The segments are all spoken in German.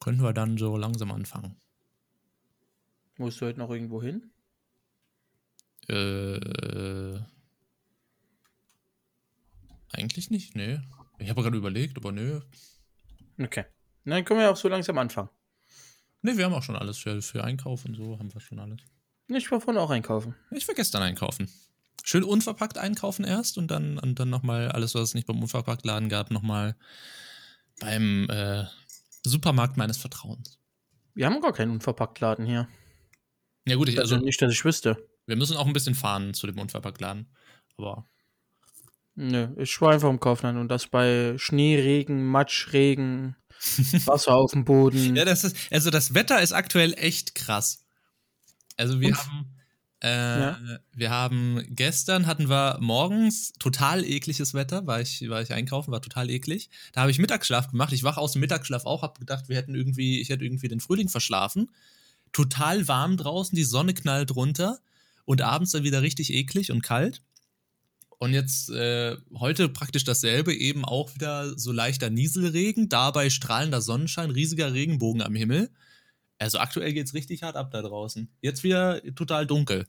könnten wir dann so langsam anfangen. Musst du heute noch irgendwo hin? Äh, eigentlich nicht, nee. Ich habe gerade überlegt, aber nö. Okay. Dann können wir ja auch so langsam anfangen. Nee, wir haben auch schon alles für, für Einkauf und so, haben wir schon alles. Ich war vorhin auch einkaufen. Ich war gestern einkaufen. Schön unverpackt einkaufen erst und dann, und dann nochmal alles, was es nicht beim Unverpacktladen gab, nochmal beim äh, Supermarkt meines Vertrauens. Wir haben gar keinen Unverpacktladen hier. Ja gut, ich, Also also nicht, dass ich wüsste. wir müssen auch ein bisschen fahren zu dem Unverpacktladen. Aber Nö, ich war einfach im Kaufland und das bei Schnee, Regen, Matsch, Regen, Wasser auf dem Boden. Ja, das ist, also das Wetter ist aktuell echt krass. Also wir Und- haben, äh, Ja. wir haben gestern hatten wir morgens total ekliges Wetter, war ich, war ich einkaufen, war total eklig. Da habe ich Mittagsschlaf gemacht. Ich wache aus dem Mittagsschlaf auch, habe gedacht, wir hätten irgendwie, ich hätte irgendwie den Frühling verschlafen. Total warm draußen, die Sonne knallt runter und abends dann wieder richtig eklig und kalt. Und jetzt äh, heute praktisch dasselbe, eben auch wieder so leichter Nieselregen, dabei strahlender Sonnenschein, riesiger Regenbogen am Himmel. Also aktuell geht's richtig hart ab da draußen. Jetzt wieder total dunkel.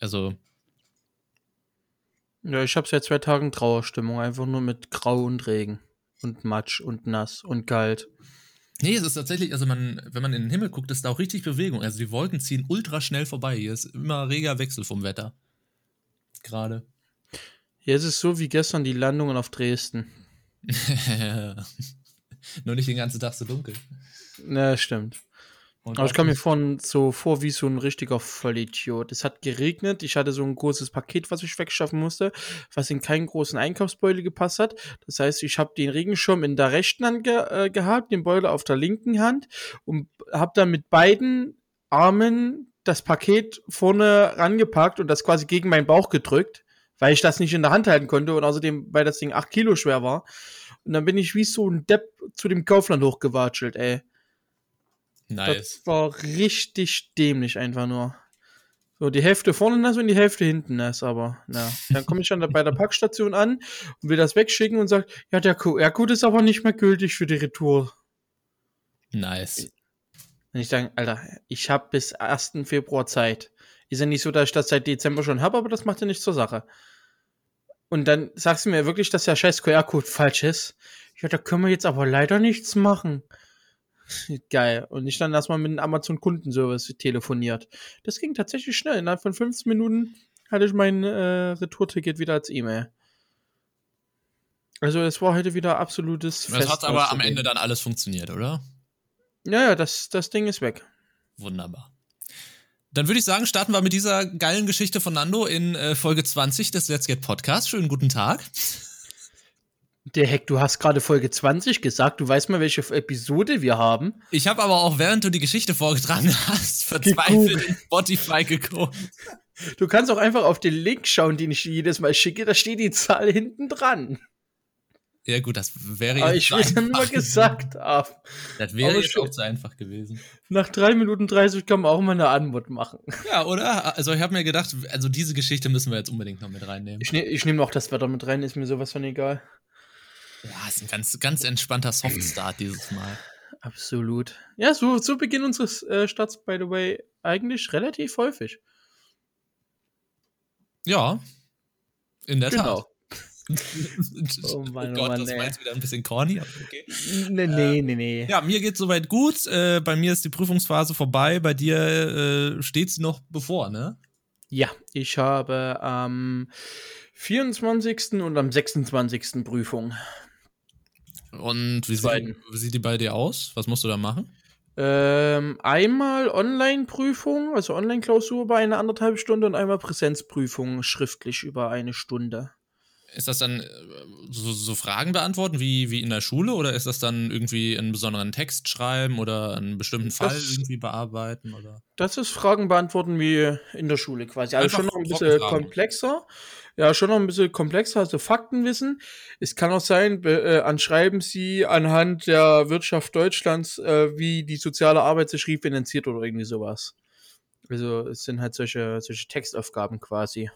Also, Ja, ich habe seit zwei Tagen Trauerstimmung, einfach nur mit Grau und Regen und Matsch und nass und kalt. nee, es ist tatsächlich, also man, wenn man in den Himmel guckt, ist da auch richtig Bewegung. Also die Wolken ziehen ultra schnell vorbei. Hier ist immer reger Wechsel vom Wetter. Gerade. Hier ist es so wie gestern die Landungen auf Dresden. Nur nicht den ganzen Tag so dunkel. Na, stimmt. Und Aber ich kam mir vorhin so vor wie so ein richtiger Vollidiot. Es hat geregnet, ich hatte so ein großes Paket, was ich wegschaffen musste, was in keinen großen Einkaufsbeutel gepasst hat. Das heißt, ich habe den Regenschirm in der rechten Hand ge äh, gehabt, den Beutel auf der linken Hand und habe dann mit beiden Armen das Paket vorne rangepackt und das quasi gegen meinen Bauch gedrückt, weil ich das nicht in der Hand halten konnte und außerdem, weil das Ding 8 Kilo schwer war. Und dann bin ich wie so ein Depp zu dem Kaufland hochgewatschelt, ey. Nice. Das war richtig dämlich einfach nur. So, die Hälfte vorne nass und die Hälfte hinten nass, aber na. Dann komme ich dann bei der Packstation an und will das wegschicken und sagt, ja, der QR-Code ist aber nicht mehr gültig für die Retour. Nice. Und ich sage, Alter, ich habe bis 1. Februar Zeit. Ist ja nicht so, dass ich das seit Dezember schon habe, aber das macht ja nichts zur Sache. Und dann sagst du mir wirklich, dass der scheiß QR-Code falsch ist. Ja, da können wir jetzt aber leider nichts machen. Geil. Und ich dann erstmal mit dem Amazon-Kundenservice telefoniert. Das ging tatsächlich schnell. Innerhalb von 15 Minuten hatte ich mein äh, Retourticket wieder als E-Mail. Also es war heute wieder absolutes Das hat aber am. Ende dann alles funktioniert, oder? Ja, ja, das, das Ding ist weg. Wunderbar. Dann würde ich sagen, starten wir mit dieser geilen Geschichte von Nando in äh, Folge 20 des Let's Get Podcast. Schönen guten Tag. Der Heck, du hast gerade Folge 20 gesagt. Du weißt mal, welche Episode wir haben. Ich habe aber auch, während du die Geschichte vorgetragen hast, verzweifelt in Spotify geguckt. Du kannst auch einfach auf den Link schauen, den ich jedes Mal schicke. Da steht die Zahl hinten dran. Ja gut, das wäre Aber jetzt ich will einfach nur gesagt haben. Das wäre Aber jetzt auch zu einfach gewesen. Nach 3 Minuten 30 kann man auch mal eine Antwort machen. Ja, oder? Also ich habe mir gedacht, also diese Geschichte müssen wir jetzt unbedingt noch mit reinnehmen. Ich, ne, ich nehme auch das Wetter mit rein, ist mir sowas von egal. Ja, ist ein ganz, ganz entspannter Softstart dieses Mal. Absolut. Ja, so, so beginnen unsere äh, Starts, by the way, eigentlich relativ häufig. Ja, in der Genau. Tat. Oh Mann, oh Gott, Mann, das war jetzt wieder ein bisschen corny, aber okay. Nee, nee, nee, nee. Ja, mir geht's soweit gut. Äh, bei mir ist die Prüfungsphase vorbei. Bei dir äh, steht sie noch bevor, ne? Ja, ich habe am 24. und am 26. Prüfung. Und wie sieht, wie sieht die bei dir aus? Was musst du da machen? Ähm, einmal Online-Prüfung, also Online-Klausur über eine anderthalb Stunde und einmal Präsenzprüfung schriftlich über eine Stunde. Ist das dann äh, so, so Fragen beantworten wie, wie in der Schule oder ist das dann irgendwie einen besonderen Text schreiben oder einen bestimmten Fall Das- irgendwie bearbeiten? Oder? Das ist Fragen beantworten wie in der Schule quasi. Also Einfach schon noch ein bisschen komplexer. Ja, schon noch ein bisschen komplexer, also Faktenwissen. Es kann auch sein, äh, anschreiben Sie anhand der Wirtschaft Deutschlands, äh, wie die soziale Arbeit sich refinanziert oder irgendwie sowas. Also es sind halt solche, solche Textaufgaben quasi.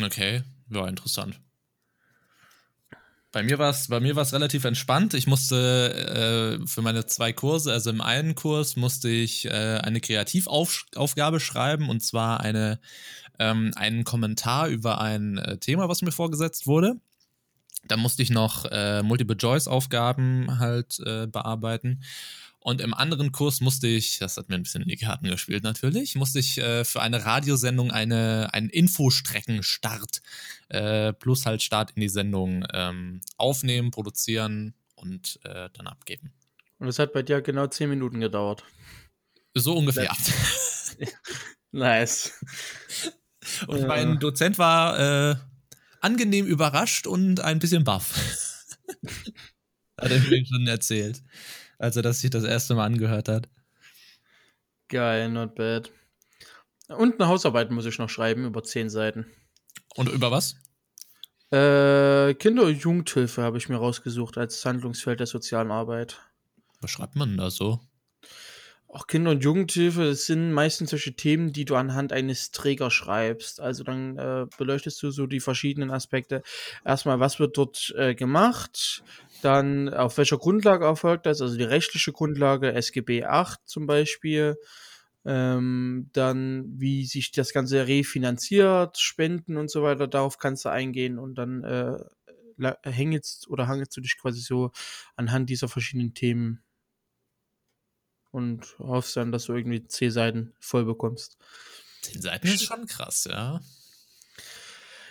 Okay, ja, interessant. Bei mir war es bei mir war's relativ entspannt. Ich musste äh, für meine zwei Kurse, also im einen Kurs musste ich äh, eine Kreativaufgabe schreiben und zwar eine, ähm, einen Kommentar über ein äh, Thema, was mir vorgesetzt wurde. Da musste ich noch äh, Multiple-Choice-Aufgaben halt äh, bearbeiten. Und im anderen Kurs musste ich, das hat mir ein bisschen in die Karten gespielt natürlich, musste ich äh, für eine Radiosendung eine, einen Infostreckenstart äh, plus halt Start in die Sendung ähm, aufnehmen, produzieren und äh, dann abgeben. Und das hat bei dir genau zehn Minuten gedauert. So ungefähr. nice. Und ja. mein Dozent war äh, angenehm überrascht und ein bisschen baff. hat er mir schon erzählt als er das sich das erste Mal angehört hat. Geil, not bad. Und eine Hausarbeit muss ich noch schreiben über zehn Seiten. Und über was? Äh, Kinder- und Jugendhilfe habe ich mir rausgesucht als Handlungsfeld der sozialen Arbeit. Was schreibt man da so? Auch Kinder- und Jugendhilfe, das sind meistens solche Themen, die du anhand eines Trägers schreibst. Also dann äh, beleuchtest du so die verschiedenen Aspekte. Erstmal, was wird dort äh, gemacht? Dann auf welcher Grundlage erfolgt das? Also die rechtliche Grundlage, SGB 8 zum Beispiel. Ähm, dann, wie sich das Ganze refinanziert, Spenden und so weiter, darauf kannst du eingehen und dann äh, hängelst oder hangelst du dich quasi so anhand dieser verschiedenen Themen und hoffst dann, dass du irgendwie zehn Seiten voll bekommst. Zehn Seiten ist schon krass, ja.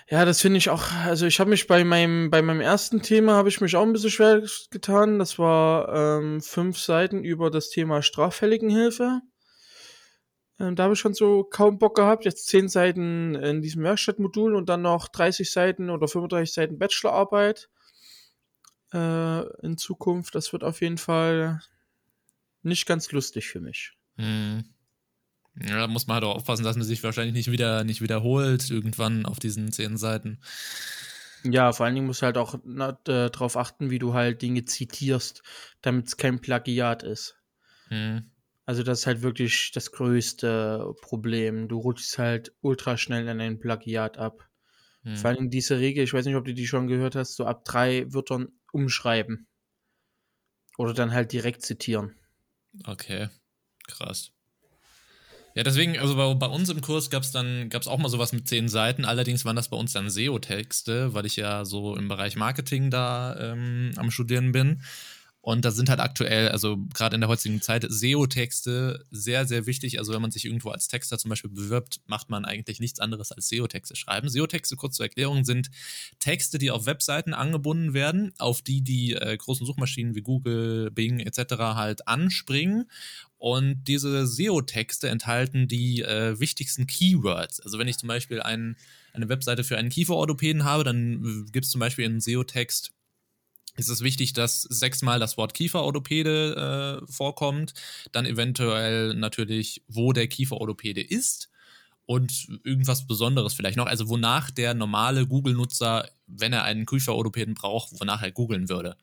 Ja, das finde ich auch. Also ich habe mich bei meinem bei meinem ersten Thema habe ich mich auch ein bisschen schwer getan. Das war ähm, fünf Seiten über das Thema Straffälligenhilfe. Ähm, da habe ich schon so kaum Bock gehabt. Jetzt zehn Seiten in diesem Werkstattmodul und dann noch 30 Seiten oder 35 Seiten Bachelorarbeit äh, in Zukunft. Das wird auf jeden Fall nicht ganz lustig für mich. Hm. Ja, da muss man halt auch aufpassen, dass man sich wahrscheinlich nicht wieder nicht wiederholt irgendwann auf diesen zehn Seiten. Ja, vor allen Dingen musst du halt auch äh, darauf achten, wie du halt Dinge zitierst, damit es kein Plagiat ist. Hm. Also das ist halt wirklich das größte Problem. Du rutschst halt ultra schnell in ein Plagiat ab. Hm. Vor allem diese Regel, ich weiß nicht, ob du die schon gehört hast, so ab drei Wörtern umschreiben. Oder dann halt direkt zitieren. Okay, krass. Ja, deswegen, also bei, bei uns im Kurs gab es dann, gab es auch mal sowas mit zehn Seiten, allerdings waren das bei uns dann SEO-Texte, weil ich ja so im Bereich Marketing da ähm, am Studieren bin. Und da sind halt aktuell, also gerade in der heutigen Zeit, SEO-Texte sehr, sehr wichtig. Also wenn man sich irgendwo als Texter zum Beispiel bewirbt, macht man eigentlich nichts anderes als SEO-Texte schreiben. SEO-Texte, kurz zur Erklärung, sind Texte, die auf Webseiten angebunden werden, auf die die äh, großen Suchmaschinen wie Google, Bing etc. halt anspringen. Und diese SEO-Texte enthalten die äh, wichtigsten Keywords. Also wenn ich zum Beispiel ein, eine Webseite für einen Kieferorthopäden habe, dann äh, gibt es zum Beispiel einen SEO-Text ist es wichtig, dass sechsmal das Wort Kieferorthopäde äh, vorkommt, dann eventuell natürlich, wo der Kieferorthopäde ist und irgendwas Besonderes vielleicht noch, also wonach der normale Google-Nutzer, wenn er einen Kieferorthopäden braucht, wonach er googeln würde.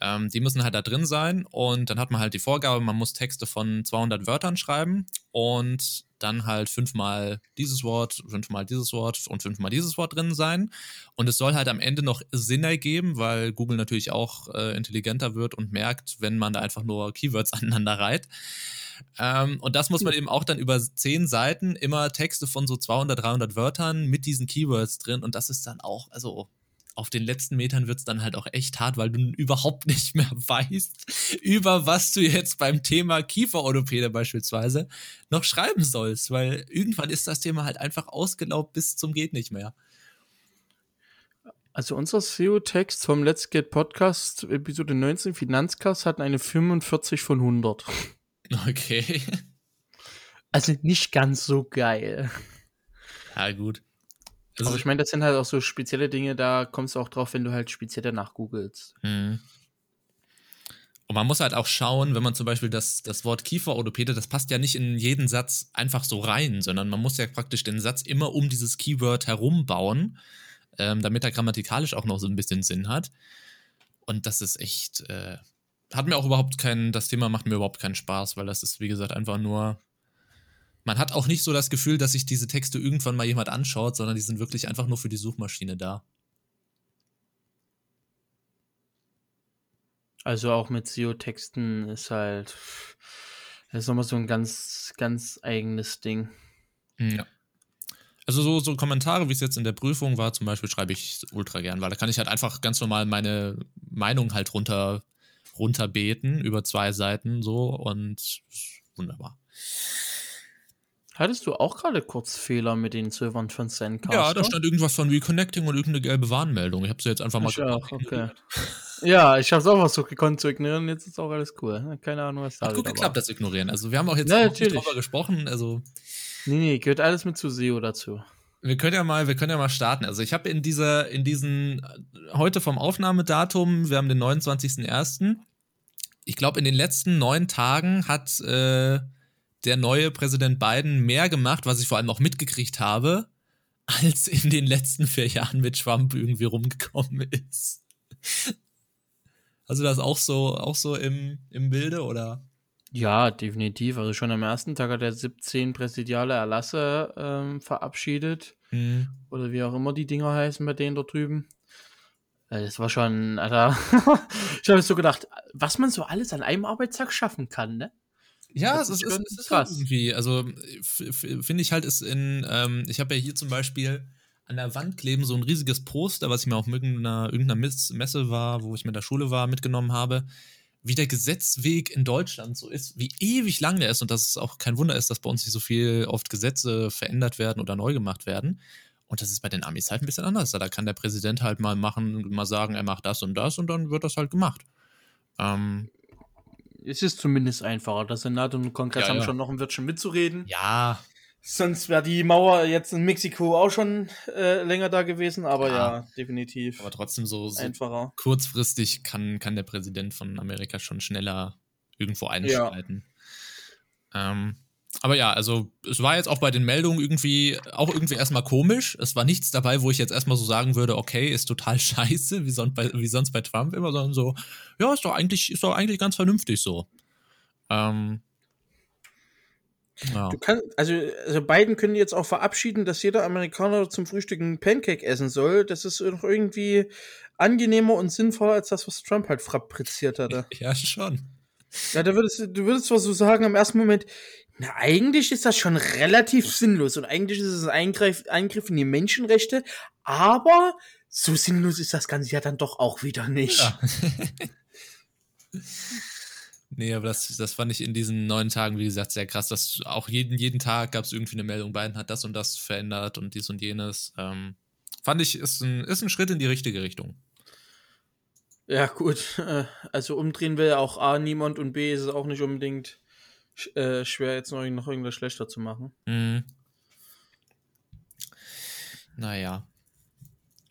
Ähm, die müssen halt da drin sein und dann hat man halt die Vorgabe, man muss Texte von 200 Wörtern schreiben und dann halt fünfmal dieses Wort, fünfmal dieses Wort und fünfmal dieses Wort drin sein. Und es soll halt am Ende noch Sinn ergeben, weil Google natürlich auch äh, intelligenter wird und merkt, wenn man da einfach nur Keywords aneinander reiht. Ähm, und das muss man eben auch dann über zehn Seiten immer Texte von so 200, 300 Wörtern mit diesen Keywords drin. Und das ist dann auch, also auf den letzten Metern wird es dann halt auch echt hart, weil du überhaupt nicht mehr weißt, über was du jetzt beim Thema Kieferorthopäde beispielsweise noch schreiben sollst, weil irgendwann ist das Thema halt einfach ausgelaugt bis zum geht nicht mehr. Also unser SEO-Text vom Let's Get Podcast Episode 19 Finanzcast hat eine 45 von 100. Okay. Also nicht ganz so geil. Ja, gut. Das Aber ich meine, das sind halt auch so spezielle Dinge, da kommst du auch drauf, wenn du halt speziell danach googelst. Mhm. Und man muss halt auch schauen, wenn man zum Beispiel das, das Wort Kieferorthopäde, das passt ja nicht in jeden Satz einfach so rein, sondern man muss ja praktisch den Satz immer um dieses Keyword herum bauen, ähm, damit er grammatikalisch auch noch so ein bisschen Sinn hat. Und das ist echt, äh, hat mir auch überhaupt keinen, das Thema macht mir überhaupt keinen Spaß, weil das ist, wie gesagt, einfach nur man hat auch nicht so das Gefühl, dass sich diese Texte irgendwann mal jemand anschaut, sondern die sind wirklich einfach nur für die Suchmaschine da. Also auch mit SEO-Texten ist halt, das ist nochmal so ein ganz, ganz eigenes Ding. Ja. Also so, so Kommentare, wie es jetzt in der Prüfung war, zum Beispiel, schreibe ich ultra gern, weil da kann ich halt einfach ganz normal meine Meinung halt runter, runterbeten über zwei Seiten so und wunderbar. Hattest du auch gerade kurz Fehler mit den Servern von Sendcaster? Ja, da stand irgendwas von Reconnecting und irgendeine gelbe Warnmeldung. Ich habe sie jetzt einfach mal ich auch, okay. ja, ich habe es auch versucht gekonnt zu ignorieren, jetzt ist auch alles cool. Keine Ahnung, was da Hat gut geklappt, das Ignorieren. Also wir haben auch jetzt ja, drüber gesprochen, also Nee, nee, gehört alles mit zu SEO dazu. Wir können ja mal, wir können ja mal starten. Also ich habe in dieser, in diesen, heute vom Aufnahmedatum, wir haben den 29.01. Ich glaube, in den letzten neun Tagen hat äh, der neue Präsident Biden mehr gemacht, was ich vor allem auch mitgekriegt habe, als in den letzten vier Jahren mit Trump irgendwie rumgekommen ist. Also das auch so, auch so im, im Bilde, oder? Ja, definitiv. Also schon am ersten Tag hat er 17 präsidiale Erlasse ähm, verabschiedet. Mhm. Oder wie auch immer die Dinger heißen bei denen da drüben. Äh, das war schon, Alter. ich habe so gedacht, was man so alles an einem Arbeitstag schaffen kann, ne? Ja, das es ist, es ist krass. Halt irgendwie. Also finde ich halt, ist in, ähm, ich habe ja hier zum Beispiel an der Wand kleben so ein riesiges Poster, was ich mir auf irgendeiner, irgendeiner Messe war, wo ich mit der Schule war, mitgenommen habe wie der Gesetzweg in Deutschland so ist, wie ewig lang der ist und dass es auch kein Wunder ist, dass bei uns nicht so viel oft Gesetze verändert werden oder neu gemacht werden. Und das ist bei den Amis halt ein bisschen anders. Da kann der Präsident halt mal machen, mal sagen, er macht das und das und dann wird das halt gemacht. Ähm, es ist zumindest einfacher. Der Senat und der Kongress ja, haben ja. schon noch ein Wörtchen mitzureden. Ja, Sonst wäre die Mauer jetzt in Mexiko auch schon äh, länger da gewesen, aber ja, ja definitiv. Aber trotzdem so, so, einfacher. Kurzfristig kann, kann der Präsident von Amerika schon schneller irgendwo einschreiten. Ja. Ähm, aber ja, also es war jetzt auch bei den Meldungen irgendwie auch irgendwie erstmal komisch. Es war nichts dabei, wo ich jetzt erstmal so sagen würde, okay, ist total scheiße, wie sonst bei, wie sonst bei Trump immer, sondern so, ja, ist doch eigentlich, ist doch eigentlich ganz vernünftig so. Ähm, ja. Du kannst, also, also Biden können jetzt auch verabschieden, dass jeder Amerikaner zum Frühstück einen Pancake essen soll. Das ist doch irgendwie angenehmer und sinnvoller als das, was Trump halt fabriziert hatte. Ja, schon. Ja, da würdest du würdest zwar so sagen im ersten Moment, na, eigentlich ist das schon relativ sinnlos und eigentlich ist es ein Eingriff, Eingriff in die Menschenrechte, aber so sinnlos ist das Ganze ja dann doch auch wieder nicht. Ja. Nee, aber das, das fand ich in diesen neun Tagen, wie gesagt, sehr krass. Dass auch jeden, jeden Tag gab es irgendwie eine Meldung, Biden hat das und das verändert und dies und jenes. Ähm, fand ich, ist ein, ist ein Schritt in die richtige Richtung. Ja, gut. Äh, also umdrehen will ja auch A niemand und B ist es auch nicht unbedingt äh, schwer, jetzt noch, noch irgendwas schlechter zu machen. Mhm. Naja.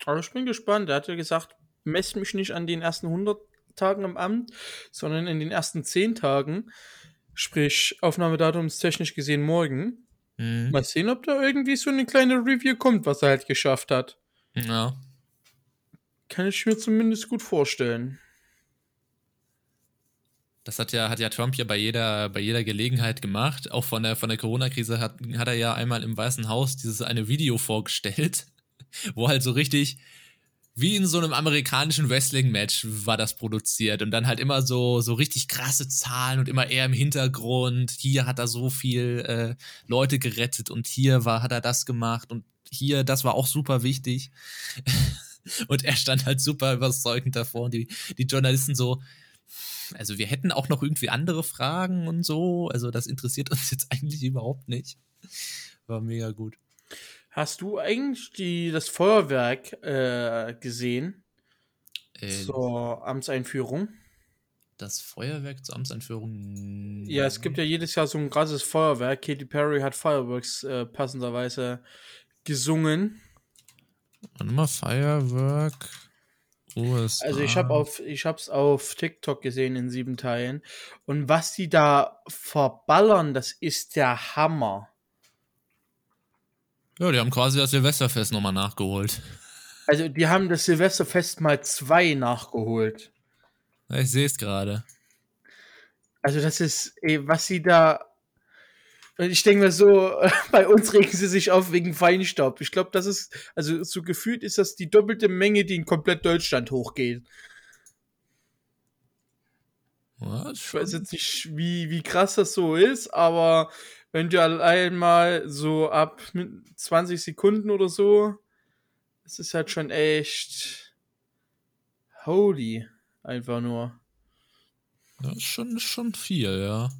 Aber ich bin gespannt. Er hat ja gesagt, messt mich nicht an den ersten 100 Tagen im Amt, sondern in den ersten zehn Tagen. Sprich, Aufnahmedatum ist technisch gesehen morgen. Mhm. Mal sehen, ob da irgendwie so eine kleine Review kommt, was er halt geschafft hat. Ja. Kann ich mir zumindest gut vorstellen. Das hat ja, hat ja Trump ja bei jeder, bei jeder Gelegenheit gemacht. Auch von der, von der Corona-Krise hat, hat er ja einmal im Weißen Haus dieses eine Video vorgestellt, wo halt so richtig wie in so einem amerikanischen Wrestling-Match war das produziert und dann halt immer so, so richtig krasse Zahlen und immer eher im Hintergrund. Hier hat er so viel äh, Leute gerettet und hier war, hat er das gemacht und hier, das war auch super wichtig. und er stand halt super überzeugend davor und die, die Journalisten so, also wir hätten auch noch irgendwie andere Fragen und so, also das interessiert uns jetzt eigentlich überhaupt nicht. War mega gut. Hast du eigentlich die, das Feuerwerk äh, gesehen? Äh, zur Amtseinführung? Das Feuerwerk zur Amtseinführung? Ja, es gibt ja jedes Jahr so ein krasses Feuerwerk. Katy Perry hat Fireworks äh, passenderweise gesungen. Warte mal, Firework. USA. Also ich habe auf ich hab's auf TikTok gesehen in sieben Teilen und was die da verballern, das ist der Hammer. Ja, die haben quasi das Silvesterfest nochmal nachgeholt. Also, die haben das Silvesterfest mal zwei nachgeholt. Ich sehe es gerade. Also, das ist, ey, was sie da. Ich denke mir so, bei uns regen sie sich auf wegen Feinstaub. Ich glaube, das ist, also so gefühlt ist das die doppelte Menge, die in komplett Deutschland hochgeht. Ja, Ich weiß jetzt nicht, wie, wie krass das so ist, aber wenn du allein mal so ab 20 Sekunden oder so, das ist halt schon echt holy. Einfach nur. Das ist schon, ist schon viel, ja.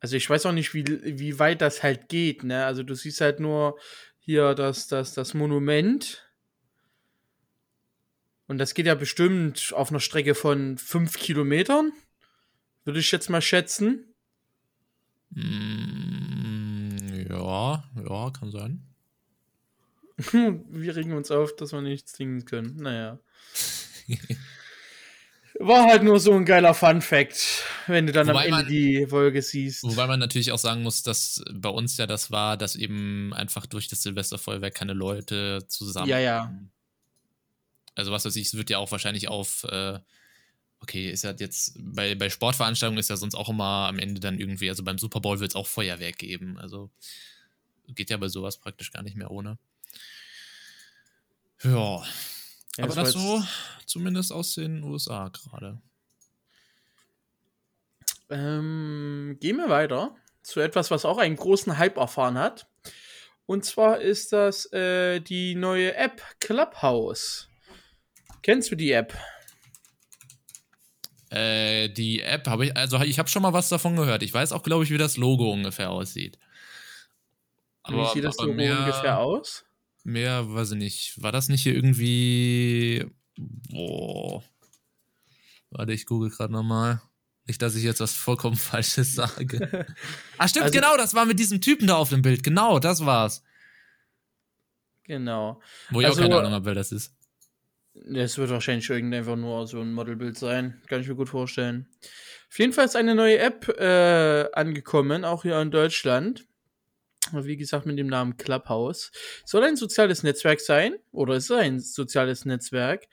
Also ich weiß auch nicht, wie, wie weit das halt geht, ne? Also du siehst halt nur hier das, das, das Monument. Und das geht ja bestimmt auf einer Strecke von fünf Kilometern. Würde ich jetzt mal schätzen. Mm, ja, ja, kann sein. wir regen uns auf, dass wir nichts singen können. Naja. War halt nur so ein geiler Fun-Fact, wenn du dann Wobei am Ende man- die Folge siehst. Wobei man natürlich auch sagen muss, dass bei uns ja das war, dass eben einfach durch das Silvesterfeuerwerk keine Leute zusammen. Ja, ja. Also was weiß ich, es wird ja auch wahrscheinlich auf, äh, okay, ist ja jetzt, bei, bei Sportveranstaltungen ist ja sonst auch immer am Ende dann irgendwie, also beim Super Bowl wird es auch Feuerwerk geben. Also geht ja bei sowas praktisch gar nicht mehr ohne. Ja, Ja, aber das jetzt- so zumindest aus den USA gerade. Ähm, gehen wir weiter zu etwas, was auch einen großen Hype erfahren hat. Und zwar ist das äh, die neue App Clubhouse. Kennst du die App? Äh, die App habe ich, also ich habe schon mal was davon gehört. Ich weiß auch, glaube ich, wie das Logo ungefähr aussieht. Wie sieht das Logo ungefähr aus? Mehr, weiß ich nicht. War das nicht hier irgendwie. Boah. Warte, ich google gerade nochmal. Nicht, dass ich jetzt was vollkommen Falsches sage. ah, stimmt, Also- genau, das war mit diesem Typen da auf dem Bild. Genau, das war's. Genau. Wo ich Also- auch keine Ahnung habe, wer das ist. Es wird wahrscheinlich irgend einfach nur so ein Modelbild sein. Kann ich mir gut vorstellen. Auf jeden Fall ist eine neue App äh, angekommen, auch hier in Deutschland. Wie gesagt, mit dem Namen Clubhouse. Soll ein soziales Netzwerk sein, oder ist ein soziales Netzwerk,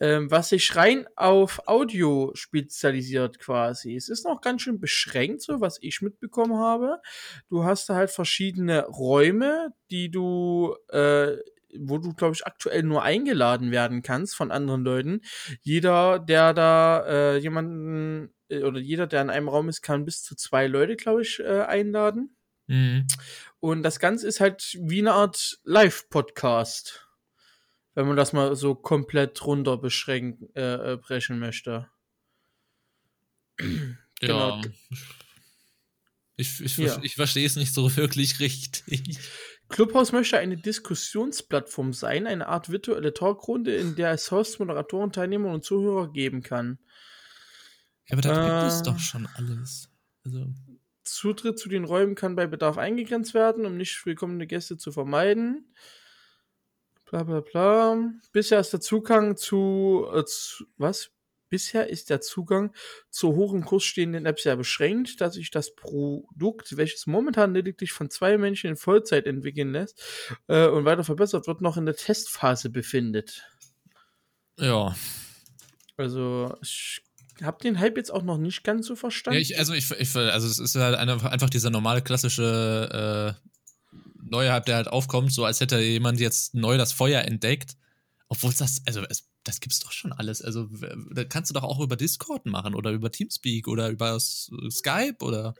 ähm, was sich rein auf Audio spezialisiert quasi. Es ist noch ganz schön beschränkt, so was ich mitbekommen habe. Du hast da halt verschiedene Räume, die du äh, wo du, glaube ich, aktuell nur eingeladen werden kannst von anderen Leuten. Jeder, der da äh, jemanden äh, oder jeder, der in einem Raum ist, kann bis zu zwei Leute, glaube ich, äh, einladen. Mhm. Und das Ganze ist halt wie eine Art Live-Podcast. Wenn man das mal so komplett runter beschränken, äh, äh, brechen möchte. Genau. Ja. Ich, ich, Ja. ich verstehe es nicht so wirklich richtig. Clubhouse möchte eine Diskussionsplattform sein, eine Art virtuelle Talkrunde, in der es Hosts, Moderatoren, Teilnehmer und Zuhörer geben kann. Ja, aber da gibt es Äh. doch schon alles. Also. Zutritt zu den Räumen kann bei Bedarf eingegrenzt werden, um nicht willkommene Gäste zu vermeiden. Bla bla bla. Bisher ist der Zugang zu, äh, zu was? Bisher ist der Zugang zu hoch im Kurs stehenden Apps sehr beschränkt, da sich das Produkt, welches momentan lediglich von zwei Menschen in Vollzeit entwickeln lässt äh, und weiter verbessert wird, noch in der Testphase befindet. Ja. Also ich habe den Hype jetzt auch noch nicht ganz so verstanden. Ja, ich, also ich, ich, also es ist halt einfach dieser normale klassische äh, neue Hype, der halt aufkommt, so als hätte jemand jetzt neu das Feuer entdeckt. Obwohl es das, also es, das gibt's doch schon alles. Also da kannst du doch auch über Discord machen oder über Teamspeak oder über Skype oder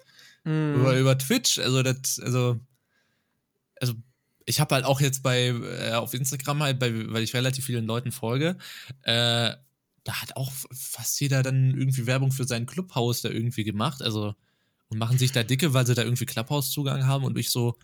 Mhm. über, über Twitch. Also das, also, also ich habe halt auch jetzt bei äh, auf Instagram halt, bei, weil ich relativ vielen Leuten folge, äh, da hat auch fast jeder dann irgendwie Werbung für sein Clubhaus da irgendwie gemacht. Also und machen sich da dicke, weil sie da irgendwie Clubhouse-Zugang haben und ich so,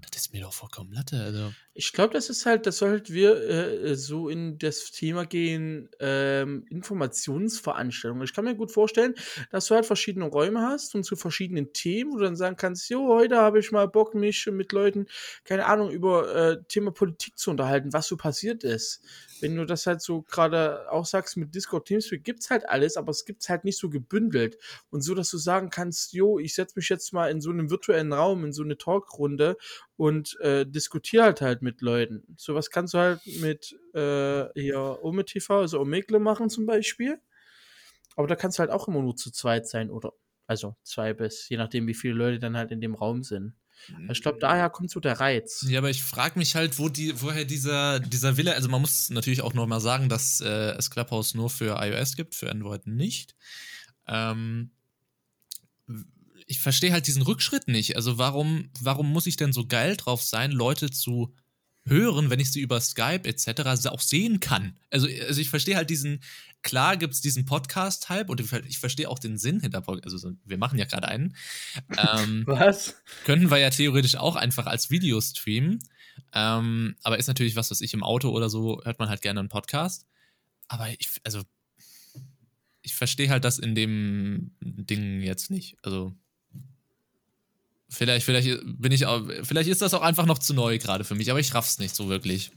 das ist mir doch vollkommen Latte. Also Ich glaube, das ist halt, das soll halt wir äh, so in das Thema gehen, ähm, Informationsveranstaltungen. Ich kann mir gut vorstellen, dass du halt verschiedene Räume hast und zu verschiedenen Themen, wo du dann sagen kannst, jo, heute habe ich mal Bock, mich mit Leuten, keine Ahnung, über äh, Thema Politik zu unterhalten, was so passiert ist. Wenn du das halt so gerade auch sagst, mit Discord Teamspeak gibt's halt alles, aber es gibt's halt nicht so gebündelt. Und so, dass du sagen kannst, jo, ich setze mich jetzt mal in so einem virtuellen Raum, in so eine Talkrunde und äh, diskutiere halt halt mit Leuten. Sowas kannst du halt mit äh, hier Ome TV, also Omegle machen zum Beispiel. Aber da kannst du halt auch immer nur zu zweit sein oder also zwei bis, je nachdem wie viele Leute dann halt in dem Raum sind. Ich glaube, daher kommt so der Reiz. Ja, aber ich frage mich halt, wo die, woher dieser, dieser Wille, also man muss natürlich auch nochmal sagen, dass äh, es Clubhouse nur für iOS gibt, für Android nicht. Ähm, ich verstehe halt diesen Rückschritt nicht. Also warum, warum muss ich denn so geil drauf sein, Leute zu hören, wenn ich sie über Skype etc. auch sehen kann? Also, also ich verstehe halt diesen, klar gibt es diesen Podcast-Hype und ich verstehe auch den Sinn hinter Podcast. Also wir machen ja gerade einen. Ähm, was? Könnten wir ja theoretisch auch einfach als Video streamen. Ähm, aber ist natürlich was, was ich im Auto oder so hört man halt gerne einen Podcast. Aber ich, also ich verstehe halt das in dem Ding jetzt nicht. Also vielleicht, vielleicht bin ich auch, vielleicht ist das auch einfach noch zu neu gerade für mich, aber ich raff's nicht so wirklich.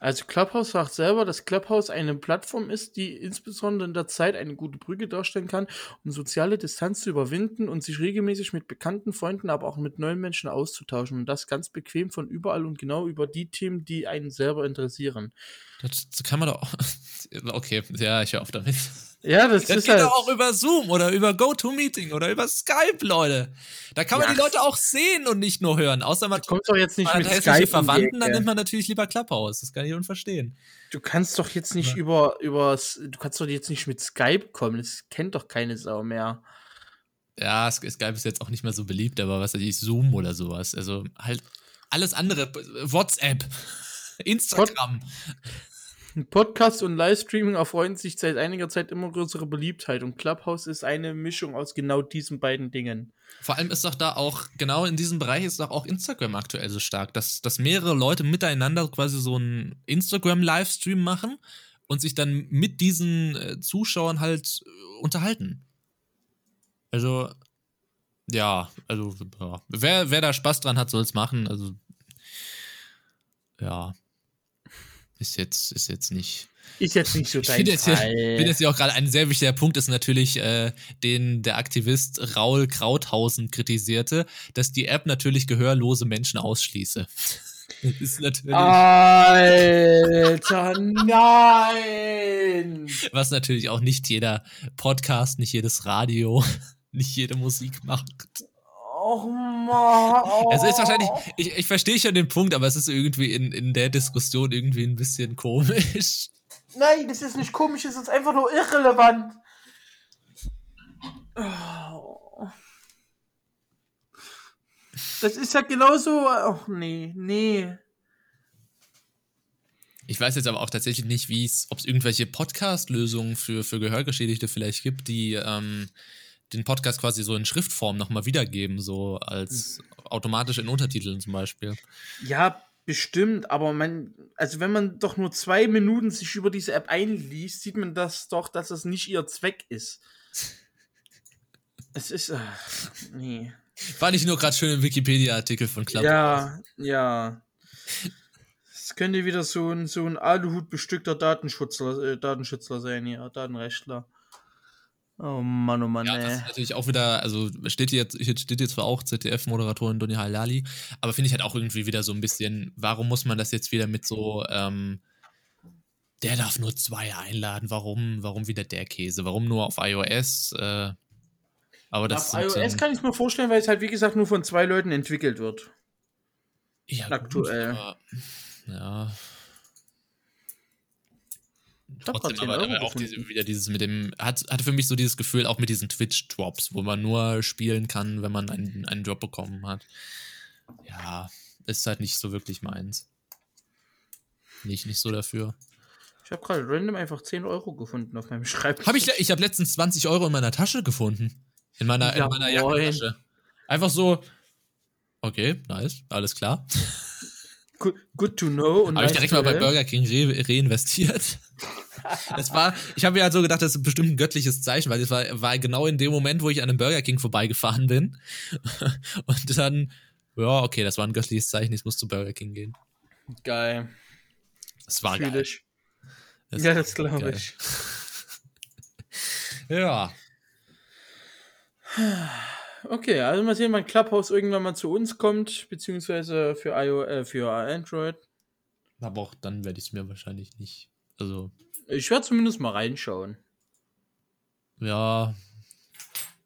Also Clubhouse sagt selber, dass Clubhouse eine Plattform ist, die insbesondere in der Zeit eine gute Brücke darstellen kann, um soziale Distanz zu überwinden und sich regelmäßig mit bekannten Freunden, aber auch mit neuen Menschen auszutauschen. Und das ganz bequem von überall und genau über die Themen, die einen selber interessieren. Das kann man doch. auch. Okay, ja, ich höre auf damit. Ja, das, das ist geht halt auch über Zoom oder über GoToMeeting oder über Skype, Leute. Da kann man ja. die Leute auch sehen und nicht nur hören. Außer man kommt doch jetzt nicht mit Skype Verwandten, dann nimmt man natürlich lieber Clubhouse. Das kann ich unverstehen. Du kannst doch jetzt nicht ja. über über du kannst doch jetzt nicht mit Skype kommen. Das kennt doch keine Sau mehr. Ja, Skype ist jetzt auch nicht mehr so beliebt, aber was weiß ich, Zoom oder sowas. Also halt alles andere, WhatsApp, Instagram. Podcast und Livestreaming erfreuen sich seit einiger Zeit immer größere Beliebtheit und Clubhouse ist eine Mischung aus genau diesen beiden Dingen. Vor allem ist doch da auch, genau in diesem Bereich ist doch auch Instagram aktuell so stark, dass, dass mehrere Leute miteinander quasi so einen Instagram-Livestream machen und sich dann mit diesen äh, Zuschauern halt äh, unterhalten. Also, ja, also, ja. Wer, wer da Spaß dran hat, soll es machen. Also, ja ist jetzt, ist jetzt nicht. Ist jetzt nicht so dein ich jetzt, Fall. Ich finde jetzt ja auch gerade ein sehr wichtiger Punkt ist natürlich, äh, den der Aktivist Raul Krauthausen kritisierte, dass die App natürlich gehörlose Menschen ausschließe. Das ist natürlich. Alter, nein! Was natürlich auch nicht jeder Podcast, nicht jedes Radio, nicht jede Musik macht. Och man. Oh. Es ist wahrscheinlich, ich, ich verstehe schon den Punkt, aber es ist irgendwie in, in der Diskussion irgendwie ein bisschen komisch. Nein, das ist nicht komisch, es ist einfach nur irrelevant. Oh. Das ist ja genauso. Ach nee, nee. Ich weiß jetzt aber auch tatsächlich nicht, ob es irgendwelche Podcast-Lösungen für, für Gehörgeschädigte vielleicht gibt, die ähm, den Podcast quasi so in Schriftform nochmal wiedergeben, so als automatisch in Untertiteln zum Beispiel. Ja, bestimmt, aber man, also wenn man doch nur zwei Minuten sich über diese App einliest, sieht man das doch, dass das nicht ihr Zweck ist. es ist, ach, nee. War nicht nur gerade schön im Wikipedia-Artikel von Club. Ja, ja. Es könnte wieder so ein, so ein Aluhut bestückter Datenschützler, äh, Datenschützler sein, ja, Datenrechtler. Oh Mann, oh Mann, ja, das ist natürlich auch wieder, also steht jetzt, steht jetzt zwar auch ZDF-Moderatorin Doni Halali, aber finde ich halt auch irgendwie wieder so ein bisschen, warum muss man das jetzt wieder mit so, ähm, der darf nur zwei einladen, warum, warum wieder der Käse, warum nur auf iOS, äh, aber das Auf iOS kann ich mir vorstellen, weil es halt, wie gesagt, nur von zwei Leuten entwickelt wird. Ja, aktuell. Gut, aber, ja, Trotzdem aber, aber auch diese, wieder dieses mit dem, hat, hatte für mich so dieses Gefühl, auch mit diesen Twitch-Drops, wo man nur spielen kann, wenn man einen, einen Drop bekommen hat. Ja, ist halt nicht so wirklich meins. Nicht, nicht so dafür. Ich habe gerade random einfach 10 Euro gefunden auf meinem Schreibtisch. Hab ich ich habe letztens 20 Euro in meiner Tasche gefunden. In meiner, ja, in meiner Jackentasche. Einfach so, okay, nice, alles klar. Good, good to know. Habe ich direkt mal bei Burger King re reinvestiert. Das war, ich habe mir halt so gedacht, das ist bestimmt ein göttliches Zeichen, weil es war, war genau in dem Moment, wo ich an einem Burger King vorbeigefahren bin. Und dann, ja, okay, das war ein göttliches Zeichen, ich muss zu Burger King gehen. Geil. Das war Fühl geil. Ich. Das ja, das glaube ich. ja. Okay, also mal sehen, wann Clubhouse irgendwann mal zu uns kommt, beziehungsweise für, IO, äh, für Android. Aber auch dann werde ich es mir wahrscheinlich nicht. Also. Ich werde zumindest mal reinschauen. Ja.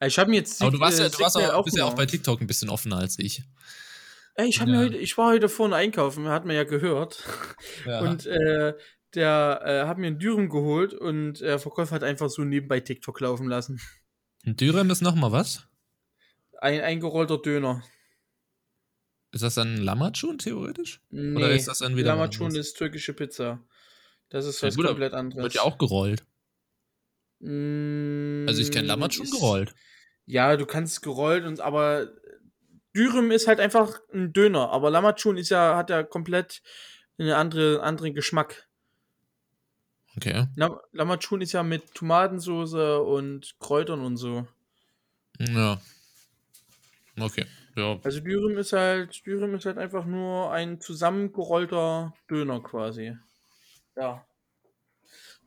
Ich habe mir jetzt. Aber du warst ja, du warst auch, bist ja auch bei TikTok ein bisschen offener als ich. Ey, ich, hab Ja. mir heute, ich war heute vorne einkaufen, hat man ja gehört. Ja. Und äh, der äh, hat mir einen Dürüm geholt und der Verkäufer hat einfach so nebenbei TikTok laufen lassen. Ein Dürüm ist nochmal was? Ein eingerollter Döner. Ist das dann Lammatschun theoretisch? Nee, Oder ist das dann wieder Lamachun ist türkische Pizza. Das ist Ja, was aber komplett anderes. Wird ja auch gerollt. Mm, Also ich kenne Lammatschun ist- gerollt. Ja, du kannst gerollt und aber Dürüm ist halt einfach ein Döner, aber Lamachun ist ja hat ja komplett einen andere, anderen Geschmack. Okay. Lam Lamachun ist ja mit Tomatensoße und Kräutern und so. Ja. Okay. Ja. Also Dürüm ist halt Dürüm ist halt einfach nur ein zusammengerollter Döner quasi. Ja.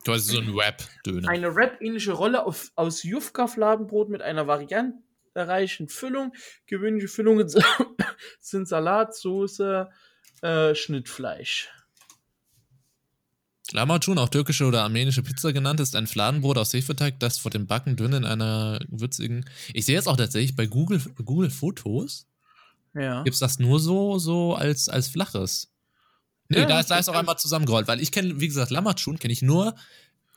Quasi so ein Wrap-Döner. Eine Wrap-ähnliche Rolle auf, aus Jufka-Fladenbrot mit einer variantenreichen Füllung. Gewöhnliche Füllungen sind Salatsoße, äh, Schnittfleisch. Lammatschun, auch türkische oder armenische Pizza genannt, ist ein Fladenbrot aus Hefeteig, das vor dem Backen dünn in einer würzigen. Ich sehe jetzt auch tatsächlich bei Google, Google Fotos, Ja. gibt es das nur so, so als, als flaches. Nee, Ja, da, ist, da ist auch einmal zusammengerollt, weil ich kenne, wie gesagt, Lammatschun kenne ich nur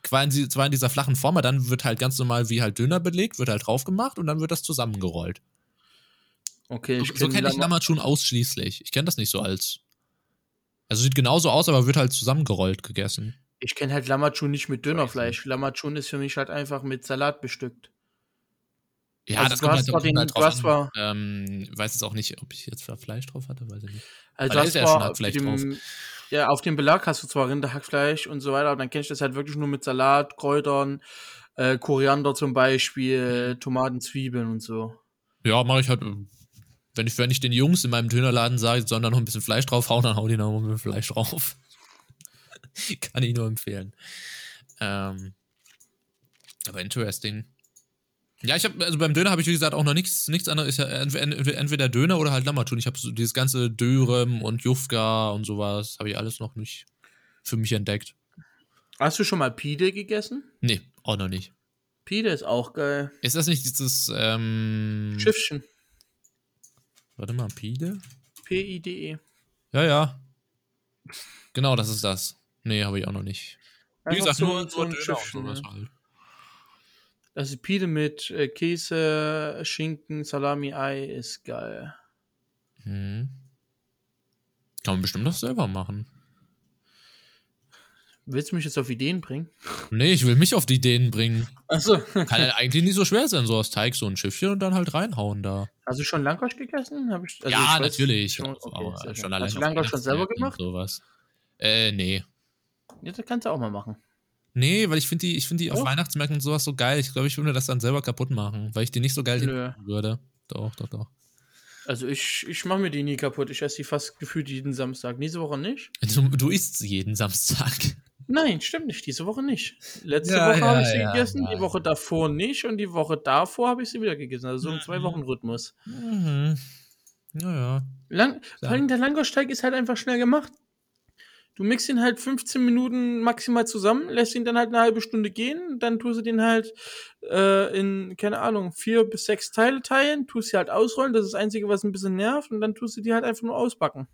quasi zwar in dieser flachen Form, aber dann wird halt ganz normal wie halt Döner belegt, wird halt drauf gemacht und dann wird das zusammengerollt. Okay, So, ich so kenne kenne ich Lama- Lammatschun ausschließlich. Ich kenne das nicht so als. Also sieht genauso aus, aber wird halt zusammengerollt gegessen. ich kenn halt Lamachun nicht mit Dönerfleisch. Lamachun ist für mich halt einfach mit Salat bestückt. Ja, Also das du kommt hast halt, den- halt du drauf hast an. Ähm, weiß jetzt auch nicht, ob ich jetzt Fleisch drauf hatte, weiß ich nicht. Also da du ist ja schon Hackfleisch auf dem, ja, auf dem Belag hast du zwar Rinderhackfleisch und so weiter, aber dann kenne ich das halt wirklich nur mit Salat, Kräutern, äh, Koriander zum Beispiel, Tomaten, Zwiebeln und so. Ja, mache ich halt. Wenn ich, wenn ich den Jungs in meinem Dönerladen sage, sollen da noch ein bisschen Fleisch draufhauen, dann hau die noch ein bisschen Fleisch drauf. Kann ich nur empfehlen. Ähm, aber interesting. Ja, ich habe also beim Döner habe ich wie gesagt auch noch nichts nichts anderes. Entweder, Döner oder halt Lammatun. Ich habe so dieses ganze Dürüm und Jufka und sowas habe ich alles noch nicht für mich entdeckt. Hast du schon mal Pide gegessen? Nee, auch noch nicht. Pide ist auch geil. Ist das nicht dieses ähm, Schiffchen. Warte mal, Pide? P-I-D-E. Ja, ja. Genau, das ist das. Nee, habe ich auch noch nicht. Wie gesagt, nur, so nur ein Döner Schiffchen, und sowas ne? halt. Also Pide mit äh, Käse, Schinken, Salami, Ei ist geil. Mhm. Kann man bestimmt doch selber machen. Willst du mich jetzt auf Ideen bringen? Nee, ich will mich auf die Ideen bringen. Achso. Kann ja eigentlich nicht so schwer sein, so aus Teig so ein Schiffchen und dann halt reinhauen da. Hast du schon Langosch gegessen? Hab ich, also ja, ich weiß natürlich. Schon, okay, aber schon Hast du Langosch schon selber gemacht? Sowas. Äh, nee. Ja, das kannst du auch mal machen. Nee, weil ich finde die, ich finde die auf Doch. Weihnachtsmärkten und sowas so geil. Ich glaube, ich würde das dann selber kaputt machen, weil ich die nicht so geil würde. Doch, doch, doch. Also ich, ich mache mir die nie kaputt. Ich esse die fast gefühlt jeden Samstag. Diese Woche nicht? Du, du isst sie jeden Samstag. Nein, stimmt nicht. Diese Woche nicht. Letzte Ja, Woche ja, habe ich sie ja, gegessen, die Woche davor nicht und die Woche davor habe ich sie wieder gegessen. Also so im Mhm. Zwei-Wochen-Rhythmus. Mhm. Ja, ja. Lang. Vor allem der Langoschteig ist halt einfach schnell gemacht. Du mixt ihn halt 15 Minuten maximal zusammen, lässt ihn dann halt eine halbe Stunde gehen, dann tust du den halt äh, in, keine Ahnung, vier bis sechs Teile teilen, tust sie halt ausrollen, das ist das Einzige, was ein bisschen nervt, und dann tust du die halt einfach nur ausbacken.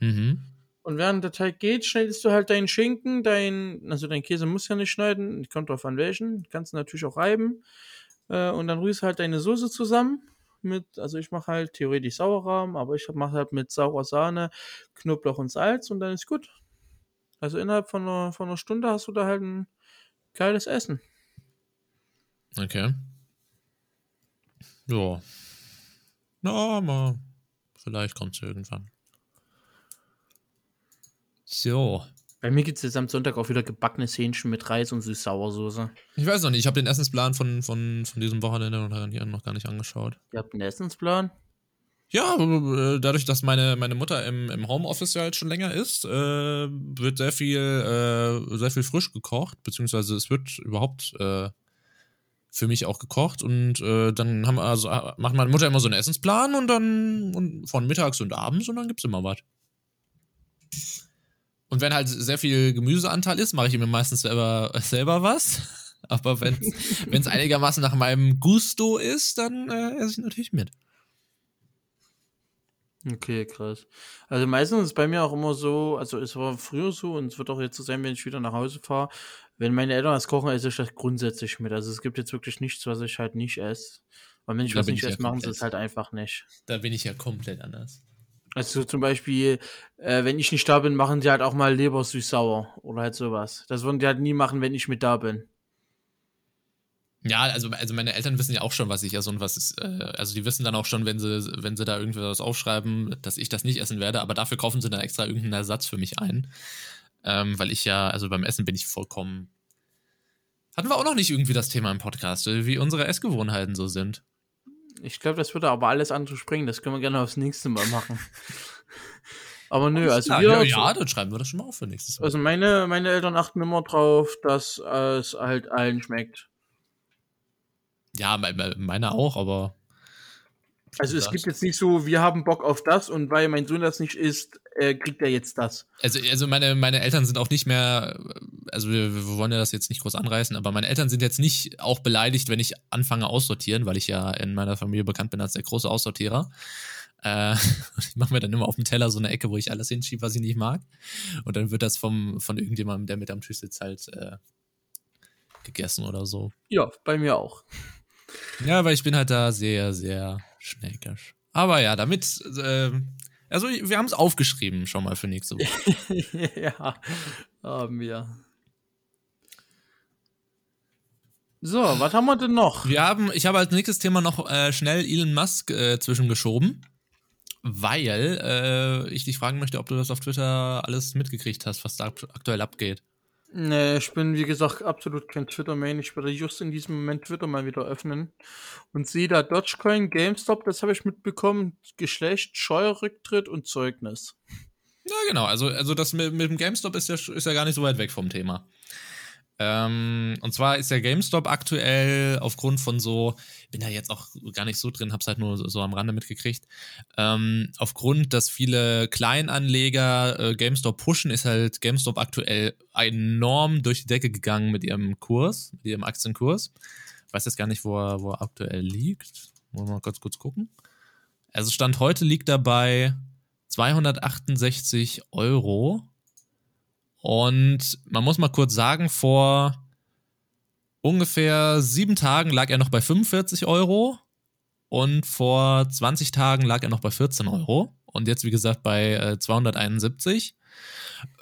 Mhm. Und während der Teig geht, schneidest du halt deinen Schinken, dein, also dein Käse muss ja nicht schneiden, kommt drauf an welchen, kannst du natürlich auch reiben. Äh, und dann rührst du halt deine Soße zusammen mit, also ich mache halt theoretisch Sauerrahm, aber ich mache halt mit saurer Sahne, Knoblauch und Salz und dann ist gut. Also innerhalb von einer, von einer Stunde hast du da halt ein geiles Essen. Okay. Ja. Na, mal. Vielleicht kommt es irgendwann. So. Bei mir gibt es jetzt am Sonntag auch wieder gebackenes Hähnchen mit Reis und Süß-Sauersoße. Ich weiß noch nicht, ich habe den Essensplan von, von, von diesem Wochenende noch gar nicht, noch gar nicht angeschaut. Ihr habt einen Essensplan? Ja, äh, dadurch, dass meine, meine Mutter im, im Homeoffice ja jetzt schon länger ist, äh, wird sehr viel, äh, sehr viel frisch gekocht, beziehungsweise es wird überhaupt äh, für mich auch gekocht und äh, dann haben also äh, macht meine Mutter immer so einen Essensplan und dann und von mittags und abends und dann gibt's immer was. Und wenn halt sehr viel Gemüseanteil ist, mache ich mir meistens selber, selber was. Aber wenn es einigermaßen nach meinem Gusto ist, dann esse ich natürlich mit. Okay, krass. Also meistens ist es bei mir auch immer so, also es war früher so und es wird auch jetzt so sein, wenn ich wieder nach Hause fahre. Wenn meine Eltern was kochen, esse ich das grundsätzlich mit. Also es gibt jetzt wirklich nichts, was ich halt nicht esse. Und wenn ich Da was nicht ich ja esse, machen sie es halt einfach nicht. Da bin ich ja komplett anders. Also zum Beispiel, äh, wenn ich nicht da bin, machen die halt auch mal Leber süß-sauer oder halt sowas. Das würden die halt nie machen, wenn ich mit da bin. Ja, also, also meine Eltern wissen ja auch schon, was ich esse und was ist, äh, also die wissen dann auch schon, wenn sie, wenn sie da irgendwas aufschreiben, dass ich das nicht essen werde, aber dafür kaufen sie dann extra irgendeinen Ersatz für mich ein. Ähm, weil ich ja, also beim Essen bin ich vollkommen. Hatten wir auch noch nicht irgendwie das Thema im Podcast, wie unsere Essgewohnheiten so sind. Ich glaube, das würde aber alles andere springen. Das können wir gerne aufs nächste Mal machen. aber nö, also ja, wir, ja, ja, dann schreiben wir das schon mal auf für nächstes Mal. also meine, meine Eltern achten immer drauf, dass äh, es halt allen schmeckt. Ja, me- me- meine auch, aber. Also es gibt jetzt nicht so, wir haben Bock auf das und weil mein Sohn das nicht isst, äh, kriegt er jetzt das. Also, also meine, meine Eltern sind auch nicht mehr, also wir, wir wollen ja das jetzt nicht groß anreißen, aber meine Eltern sind jetzt nicht auch beleidigt, wenn ich anfange aussortieren, weil ich ja in meiner Familie bekannt bin als der große Aussortierer. Äh, ich mache mir dann immer auf dem Teller so eine Ecke, wo ich alles hinschiebe, was ich nicht mag. Und dann wird das vom, von irgendjemandem, der mit am Tisch sitzt, halt äh, gegessen oder so. Ja, bei mir auch. Ja, weil ich bin halt da sehr, sehr schnäkisch. Aber ja, damit, äh, also wir haben es aufgeschrieben schon mal für nächste Woche. ja, haben wir. So, was haben wir denn noch? Wir haben, ich habe als nächstes Thema noch äh, schnell Elon Musk äh, zwischengeschoben, weil äh, ich dich fragen möchte, ob du das auf Twitter alles mitgekriegt hast, was da akt- aktuell abgeht. Nee, ich bin, wie gesagt, absolut kein Twitter-Main. Ich werde just in diesem Moment Twitter mal wieder öffnen und sehe da Dogecoin, GameStop, das habe ich mitbekommen, Geschlecht, Steuerrücktritt und Zeugnis. Ja, genau. Also, also das mit, mit dem GameStop ist ja, ist ja gar nicht so weit weg vom Thema. Ähm, und zwar ist der GameStop aktuell aufgrund von so, bin da jetzt auch gar nicht so drin, hab's halt nur so, so am Rande mitgekriegt. Ähm, aufgrund, dass viele Kleinanleger äh, GameStop pushen, ist halt GameStop aktuell enorm durch die Decke gegangen mit ihrem Kurs, mit ihrem Aktienkurs. Ich weiß jetzt gar nicht, wo er, wo er aktuell liegt. Wollen wir mal kurz, kurz gucken. Also Stand heute liegt er bei 268 Euro. Und man muss mal kurz sagen, vor ungefähr sieben Tagen lag er noch bei 45 Euro und vor 20 Tagen lag er noch bei 14 Euro und jetzt, wie gesagt, bei äh, 271.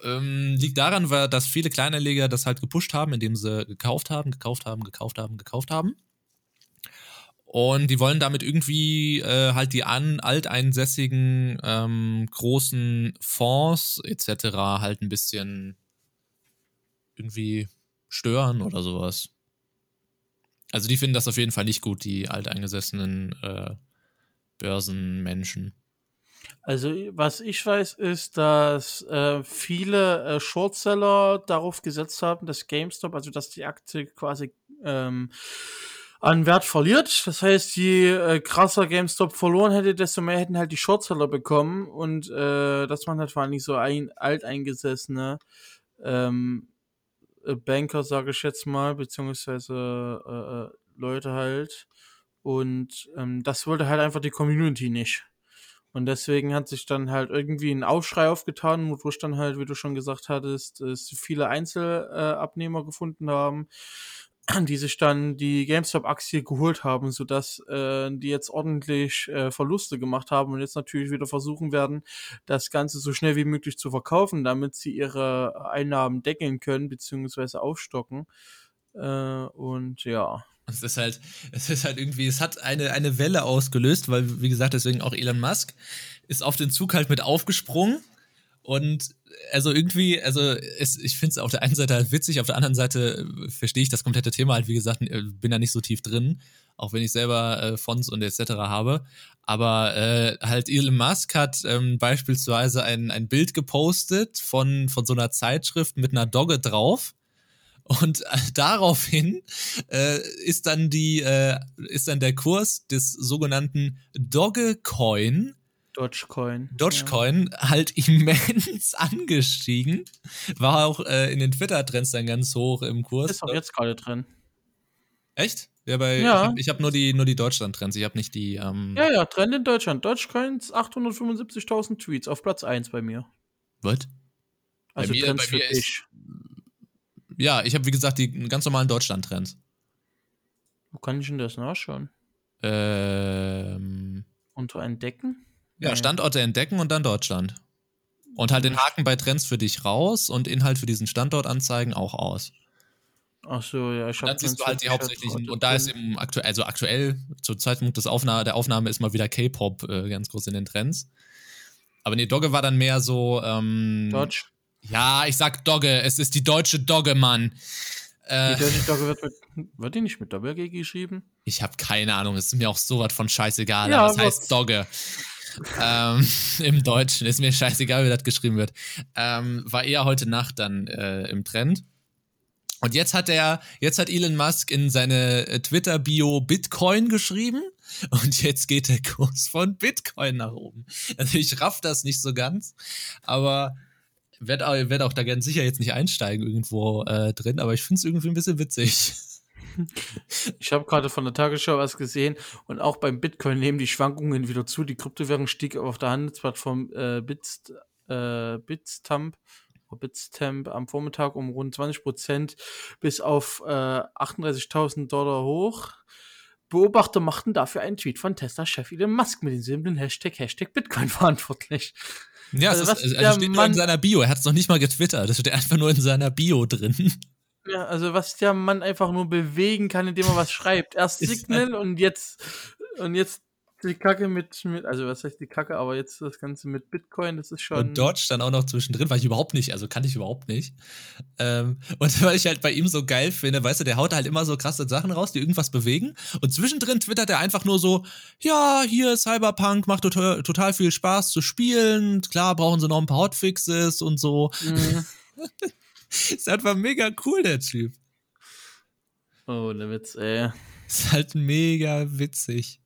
Ähm, liegt daran, dass viele Kleinanleger das halt gepusht haben, indem sie gekauft haben, gekauft haben, gekauft haben, gekauft haben. Und die wollen damit irgendwie äh, halt die an, alteinsässigen ähm, großen Fonds etc. halt ein bisschen irgendwie stören oder sowas. Also die finden das auf jeden Fall nicht gut, die alteingesessenen äh, Börsenmenschen. Also, was ich weiß, ist, dass äh, viele äh, Shortseller darauf gesetzt haben, dass GameStop, also dass die Aktie quasi ähm, an Wert verliert. Das heißt, je äh, krasser GameStop verloren hätte, desto mehr hätten halt die Shortseller bekommen und äh, dass man halt vor allem nicht so ein alteingesessene ähm, äh, Banker, sage ich jetzt mal, beziehungsweise äh, äh, Leute halt. Und ähm, das wollte halt einfach die Community nicht. Und deswegen hat sich dann halt irgendwie ein Aufschrei aufgetan, wodurch dann halt, wie du schon gesagt hattest, es viele Einzelabnehmer Abnehmer gefunden haben, die sich dann die GameStop-Aktie geholt haben, sodass äh, die jetzt ordentlich äh, Verluste gemacht haben und jetzt natürlich wieder versuchen werden, das Ganze so schnell wie möglich zu verkaufen, damit sie ihre Einnahmen deckeln können, beziehungsweise aufstocken. Äh, und ja. Es ist halt, es ist halt irgendwie, es hat eine, eine Welle ausgelöst, weil, wie gesagt, deswegen auch Elon Musk ist auf den Zug halt mit aufgesprungen. Und also irgendwie, also es, ich finde es auf der einen Seite halt witzig, auf der anderen Seite äh, verstehe ich das komplette Thema halt, wie gesagt, äh, bin da nicht so tief drin, auch wenn ich selber äh, Fonds und etc. habe. Aber äh, halt Elon Musk hat ähm, beispielsweise ein, ein Bild gepostet von, von so einer Zeitschrift mit einer Dogge drauf. Und äh, daraufhin äh, ist dann die äh, ist dann der Kurs des sogenannten Dogecoin, Dogecoin. Dogecoin, halt immens angestiegen. War auch äh, in den Twitter-Trends dann ganz hoch im Ja. Kurs. Ist auch jetzt gerade drin. Echt? Ja, bei, Ja. ich habe hab nur die, nur die Deutschland-Trends, ich habe nicht die. Ähm, Ja, ja, Trend in Deutschland. Dogecoins 875.000 Tweets auf Platz 1 bei mir. Was? Also mir- Trends bei mir für ist- dich. Ja, ich habe wie gesagt die ganz normalen Deutschland-Trends. Wo kann ich denn das nachschauen? Ähm, Unter Entdecken? Ja. Standorte entdecken und dann Deutschland. Und halt den Haken bei Trends für dich raus und Inhalt für diesen Standort anzeigen auch aus. Ach so, ja, ich habe Dann siehst du halt die hauptsächlichen, und da ist im aktuell, also aktuell, zu Zeitpunkt des Aufnahme, der Aufnahme ist mal wieder K-Pop äh, ganz groß in den Trends. Aber nee, Dogge war dann mehr so, ähm, Dodge. ja, ich sag Dogge, es ist die deutsche Dogge, Mann. Die Äh, Dirty Dogge wird, mit, wird die nicht mit Doppel-G geschrieben? ich habe keine Ahnung, es ist mir auch sowas von scheißegal, Ja, aber es heißt Dogge. Ähm, Im Deutschen ist mir scheißegal, wie das geschrieben wird. Ähm, war eher heute Nacht dann äh, im Trend. Und jetzt hat er, jetzt hat Elon Musk in seine äh, Twitter-Bio Bitcoin geschrieben und jetzt geht der Kurs von Bitcoin nach oben. Also ich raff das nicht so ganz, aber werde auch, werd auch da ganz sicher jetzt nicht einsteigen irgendwo äh, drin, aber ich finde es irgendwie ein bisschen witzig. Ich habe gerade von der Tagesschau was gesehen und auch beim Bitcoin nehmen die Schwankungen wieder zu. Die Kryptowährung stieg auf der Handelsplattform äh, Bits, äh, Bitstamp, Bitstamp am Vormittag um rund 20 Prozent bis auf äh, 38.000 Dollar hoch. Beobachter machten dafür einen Tweet von Tesla-Chef Elon Musk mit dem simplen Hashtag, Hashtag Bitcoin verantwortlich. Ja, Also es ist, also steht nur in Mann- seiner Bio. Er hat es noch nicht mal getwittert. Das steht einfach nur in seiner Bio drin. Ja, also was der Mann einfach nur bewegen kann, indem er was schreibt. Erst Signal und jetzt und jetzt die Kacke mit, mit, also was heißt die Kacke, aber jetzt das Ganze mit Bitcoin, das ist schon. Und Dodge dann auch noch zwischendrin, weil ich überhaupt nicht, also kannte ich überhaupt nicht. Ähm, und weil ich halt bei ihm so geil finde, weißt du, der haut halt immer so krasse Sachen raus, die irgendwas bewegen. Und zwischendrin twittert er einfach nur so, ja, hier Cyberpunk macht total, total viel Spaß zu spielen. Klar brauchen sie noch ein paar Hotfixes und so. Mhm. Ist einfach mega cool, der Typ. Oh, der Witz, ey. Ist halt mega witzig.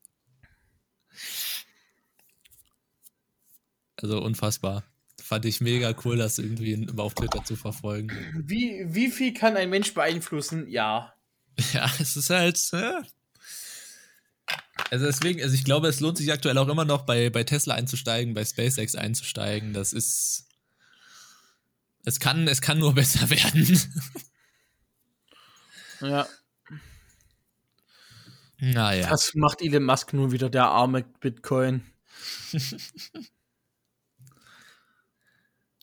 Also unfassbar. Fand ich mega cool, das irgendwie immer auf Twitter zu verfolgen. Wie, wie viel kann ein Mensch beeinflussen? Ja. Ja, es ist halt. Äh. Also deswegen, also ich glaube, es lohnt sich aktuell auch immer noch bei, bei Tesla einzusteigen, bei SpaceX einzusteigen. Das ist. Es kann, es kann nur besser werden. Ja. naja. Das macht Elon Musk nur wieder der arme Bitcoin.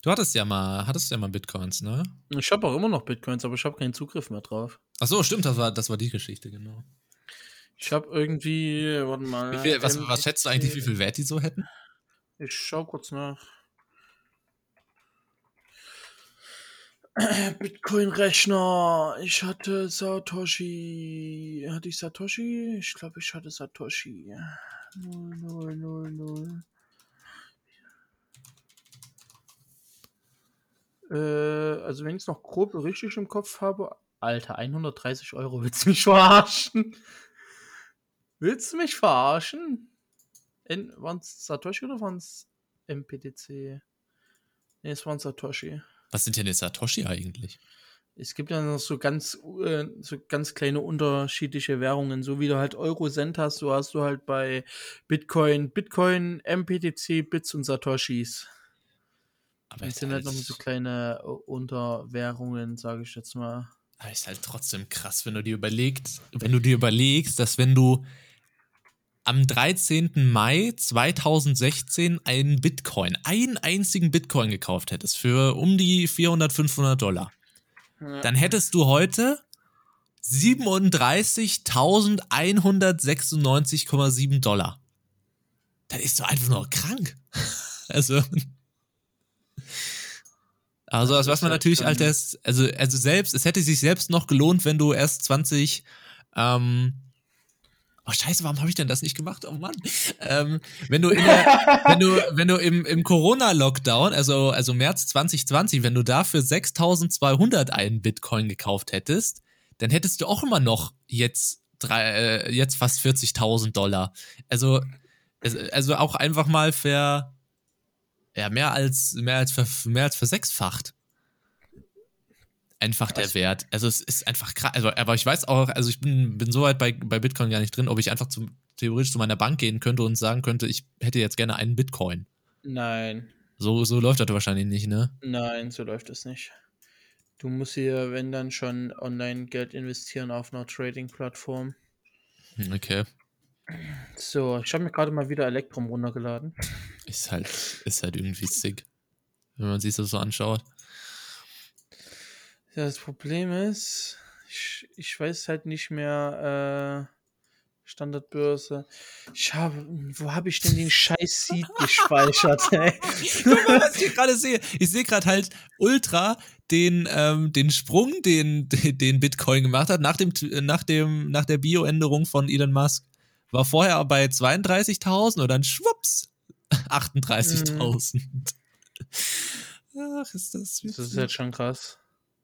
Du hattest ja mal, hattest ja mal Bitcoins, ne? Ich habe auch immer noch Bitcoins, aber ich habe keinen Zugriff mehr drauf. Ach so, stimmt, das war, das war die Geschichte, genau. Ich habe irgendwie, warte mal. Viel, was, was schätzt du eigentlich, wie viel Wert die so hätten? Ich schau kurz nach. Bitcoin-Rechner. Ich hatte Satoshi. Hatte ich Satoshi? Ich glaube, ich hatte Satoshi. 0, 0, 0, 0. Äh, also wenn ich es noch grob richtig im Kopf habe. Alter, 130 Euro. Willst du mich verarschen? Willst du mich verarschen? Waren es Satoshi oder waren es MPTC? Ne, es waren Satoshi. Was sind denn jetzt Satoshi eigentlich? Es gibt ja noch so ganz, äh, so ganz kleine unterschiedliche Währungen. So wie du halt Euro-Cent hast, so hast du halt bei Bitcoin, Bitcoin, MPTC, Bits und Satoshis. Aber Das sind halt halt, noch so kleine äh, Unterwährungen, sage ich jetzt mal. aber ist halt trotzdem krass, wenn du dir überlegst, wenn du dir überlegst, dass wenn du am 13. Mai 2016 einen Bitcoin, einen einzigen Bitcoin gekauft hättest für um die 400, 500 Dollar, Ja. dann hättest du heute 37.196,7 Dollar. Das ist doch einfach nur krank. Also. Also, Das was man natürlich halt erst, also, also selbst, es hätte sich selbst noch gelohnt, wenn du erst 20, ähm, oh scheiße, warum habe ich denn das nicht gemacht? Oh Mann. Ähm, wenn du der, wenn du, wenn du im, im Corona-Lockdown, also, also März 2020, wenn du dafür 6200 einen Bitcoin gekauft hättest, dann hättest du auch immer noch jetzt drei, äh, jetzt fast 40.000 Dollar. Also, also auch einfach mal ver, ja, mehr als, mehr als, ver, mehr als versechsfacht. Einfach der? Wert. Also es ist einfach krass. Also, aber ich weiß auch, also ich bin, bin so weit bei, bei Bitcoin gar nicht drin, ob ich einfach zum, theoretisch zu meiner Bank gehen könnte und sagen könnte, ich hätte jetzt gerne einen Bitcoin. Nein, So, so läuft das wahrscheinlich nicht, ne? nein, so läuft es nicht. Du musst hier, wenn dann schon online Geld investieren auf einer Trading-Plattform. Hm, Okay. So, ich habe mir gerade mal wieder Elektrum runtergeladen. Ist halt, ist halt irgendwie sick. Wenn man sich das so anschaut. Ja, das Problem ist, ich, ich weiß halt nicht mehr, äh, Standardbörse. Ich habe, wo habe ich denn den scheiß Seed gespeichert, ey? Guck mal, was ich gerade sehe. Ich sehe gerade halt ultra den, ähm, den Sprung, den, den Bitcoin gemacht hat, nach, dem, nach, dem, nach der Bio-Änderung von Elon Musk. War vorher bei 32.000 und dann schwupps 38.000. Ach, ist das Das ist witzig. halt schon krass.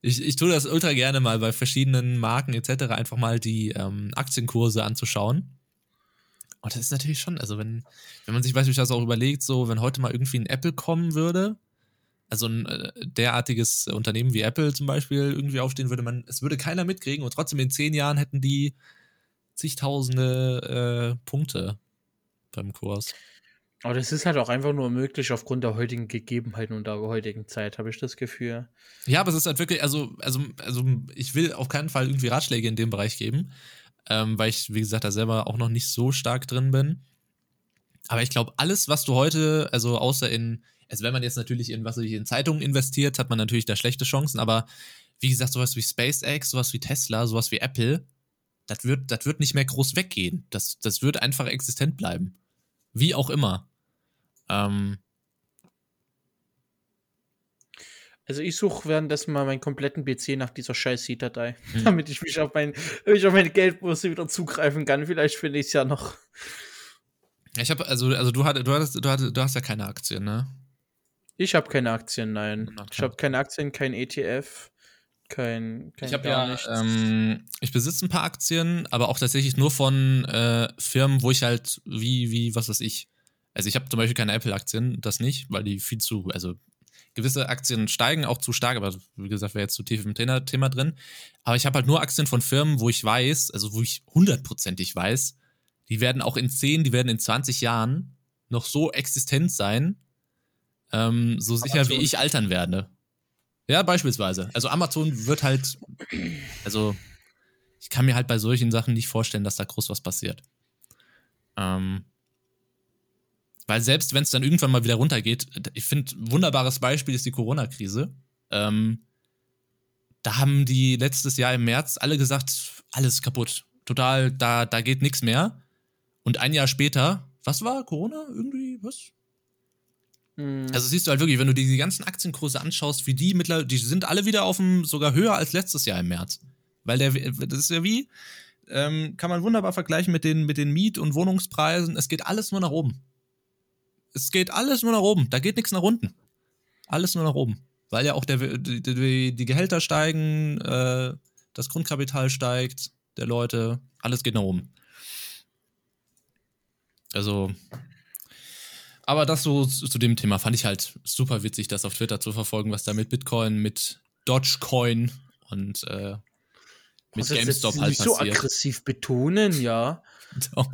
Ich, ich tue das ultra gerne mal bei verschiedenen Marken etc. einfach mal die ähm, Aktienkurse anzuschauen. Und das ist natürlich schon, also wenn, wenn man sich beispielsweise auch überlegt, so wenn heute mal irgendwie ein Apple kommen würde, also ein äh, derartiges Unternehmen wie Apple zum Beispiel irgendwie aufstehen würde, man, es würde keiner mitkriegen und trotzdem in zehn Jahren hätten die zigtausende äh, Punkte beim Kurs. Aber das ist halt auch einfach nur möglich aufgrund der heutigen Gegebenheiten und der heutigen Zeit, habe ich das Gefühl. Ja, aber es ist halt wirklich, also, also, also ich will auf keinen Fall irgendwie Ratschläge in dem Bereich geben, ähm, weil ich, wie gesagt, da selber auch noch nicht so stark drin bin. Aber ich glaube, alles, was du heute, also außer in, also wenn man jetzt natürlich in, was in Zeitungen investiert, hat man natürlich da schlechte Chancen, aber wie gesagt, sowas wie SpaceX, sowas wie Tesla, sowas wie Apple, das wird, das wird nicht mehr groß weggehen. Das, das wird einfach existent bleiben. Wie auch immer. Ähm, Also ich suche währenddessen mal meinen kompletten PC nach dieser scheiß Seed-Datei, Hm. damit ich mich auf, mein, ich auf meine Geldbörse wieder zugreifen kann. Vielleicht finde ich es ja noch. ich habe, also, also du, hattest, du, hattest, du, hattest, du hast ja keine Aktien, ne? Ich habe keine Aktien, nein. Ach, Ich habe keine Aktien, kein ETF, kein, kein Ich habe ja, nichts. ähm, ich besitze ein paar Aktien, aber auch tatsächlich nur von äh, Firmen, wo ich halt, wie, wie, was weiß ich. Also ich habe zum Beispiel keine Apple-Aktien, das nicht, weil die viel zu, also gewisse Aktien steigen auch zu stark, aber wie gesagt, wäre jetzt zu tief im Thema, Thema drin. Aber ich habe halt nur Aktien von Firmen, wo ich weiß, also wo ich hundertprozentig weiß, die werden auch in 10, die werden in 20 Jahren noch so existent sein, ähm, so sicher Amazon. wie ich altern werde. Ja, beispielsweise. Also Amazon wird halt, also ich kann mir halt bei solchen Sachen nicht vorstellen, dass da groß was passiert. Ähm, weil selbst wenn es dann irgendwann mal wieder runtergeht, ich finde, ein wunderbares Beispiel ist die Corona-Krise. Ähm, da haben die letztes Jahr im März alle gesagt, alles kaputt. Total, da, da geht nichts mehr. Und ein Jahr später, was war Corona? Irgendwie, was? Hm, Also siehst du halt wirklich, wenn du dir die ganzen Aktienkurse anschaust, wie die mittlerweile, die sind alle wieder auf dem, sogar höher als letztes Jahr im März. Weil der, das ist ja wie, ähm, kann man wunderbar vergleichen mit den, mit den Miet- und Wohnungspreisen. Es geht alles nur nach oben. Es geht alles nur nach oben. Da geht nichts nach unten. Alles nur nach oben. Weil ja auch der, die, die, Gehälter steigen, äh, das Grundkapital steigt, der Leute, alles geht nach oben. Also, aber das so zu dem Thema fand ich halt super witzig, das auf Twitter zu verfolgen, was da mit Bitcoin, mit Dogecoin und äh, mit jetzt GameStop halt nicht so passiert. aggressiv betonen, ja. Doch.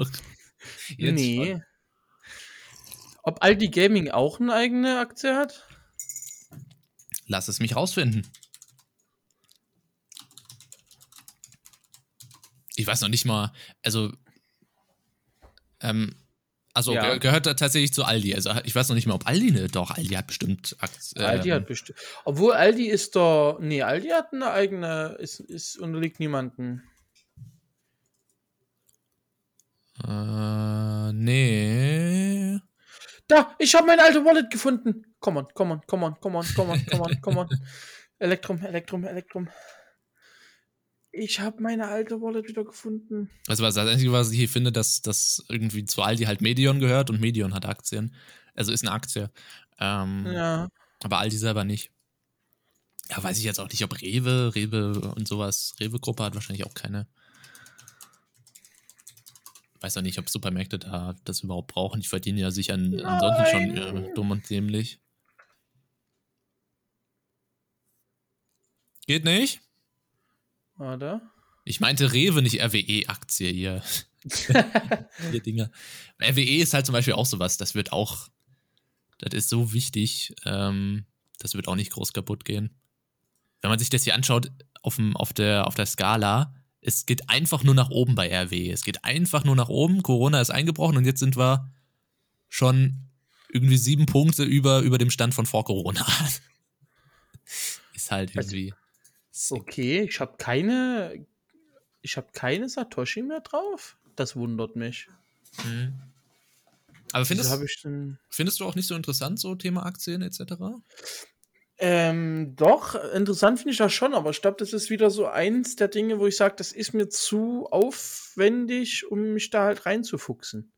Jetzt nee. schon. Ob Aldi Gaming auch eine eigene Aktie hat? Lass es mich rausfinden. Ich weiß noch nicht mal, also, ähm, also Ja. ge gehört er tatsächlich zu Aldi. Also ich weiß noch nicht mal, ob Aldi ne, doch, Aldi hat bestimmt Aktien. Aldi hat bestimmt. Obwohl Aldi ist doch. Nee, Aldi hat eine eigene. Ist, ist unterliegt niemanden. Äh, nee. Da, ich habe mein alte Wallet gefunden. Come on, come on, come on, come on, come on, come on, come on. Elektrum, Elektrum, Elektrum. Ich habe meine alte Wallet wieder gefunden. Also was das Einzige, was ich hier finde, dass das irgendwie zu Aldi halt Medion gehört und Medion hat Aktien. Also ist eine Aktie. Ähm, Ja. Aber Aldi selber nicht. Ja, weiß ich jetzt auch nicht, ob Rewe, Rewe und sowas, Rewe-Gruppe hat wahrscheinlich auch keine. Weiß auch nicht, ob Supermärkte da das überhaupt brauchen. Die verdienen ja sicher an, ansonsten schon äh, dumm und dämlich. Geht nicht? Oder? Ich meinte Rewe, nicht RWE-Aktie hier. Vier Dinge. RWE ist halt zum Beispiel auch sowas, das wird auch, das ist so wichtig, ähm, das wird auch nicht groß kaputt gehen. Wenn man sich das hier anschaut, auf, dem, auf, der, auf der Skala, es geht einfach nur nach oben bei RWE. Es geht einfach nur nach oben. Corona ist eingebrochen und jetzt sind wir schon irgendwie sieben Punkte über, über dem Stand von vor Corona. ist halt Also, irgendwie. Okay, ich habe keine. Ich habe keine Satoshi mehr drauf. Das wundert mich. Mhm. Aber findest, findest du auch nicht so interessant, so Thema Aktien etc.? Ähm, doch, interessant finde ich das schon, aber ich glaube, das ist wieder so eins der Dinge, wo ich sage, das ist mir zu aufwendig, um mich da halt reinzufuchsen.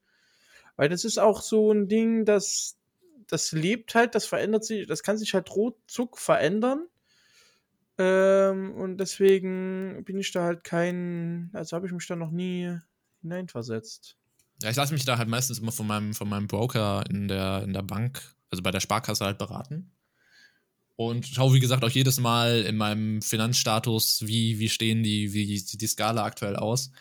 Weil das ist auch so ein Ding, das, das lebt halt, das verändert sich, das kann sich halt ruckzuck verändern. Ähm, und deswegen bin ich da halt kein, also habe ich mich da noch nie hineinversetzt. Ja, ich lasse mich da halt meistens immer von meinem, von meinem Broker in der, in der Bank, also bei der Sparkasse halt beraten. Und schaue, wie gesagt, auch jedes Mal in meinem Finanzstatus, wie, wie stehen die, wie sieht die Skala aktuell aus.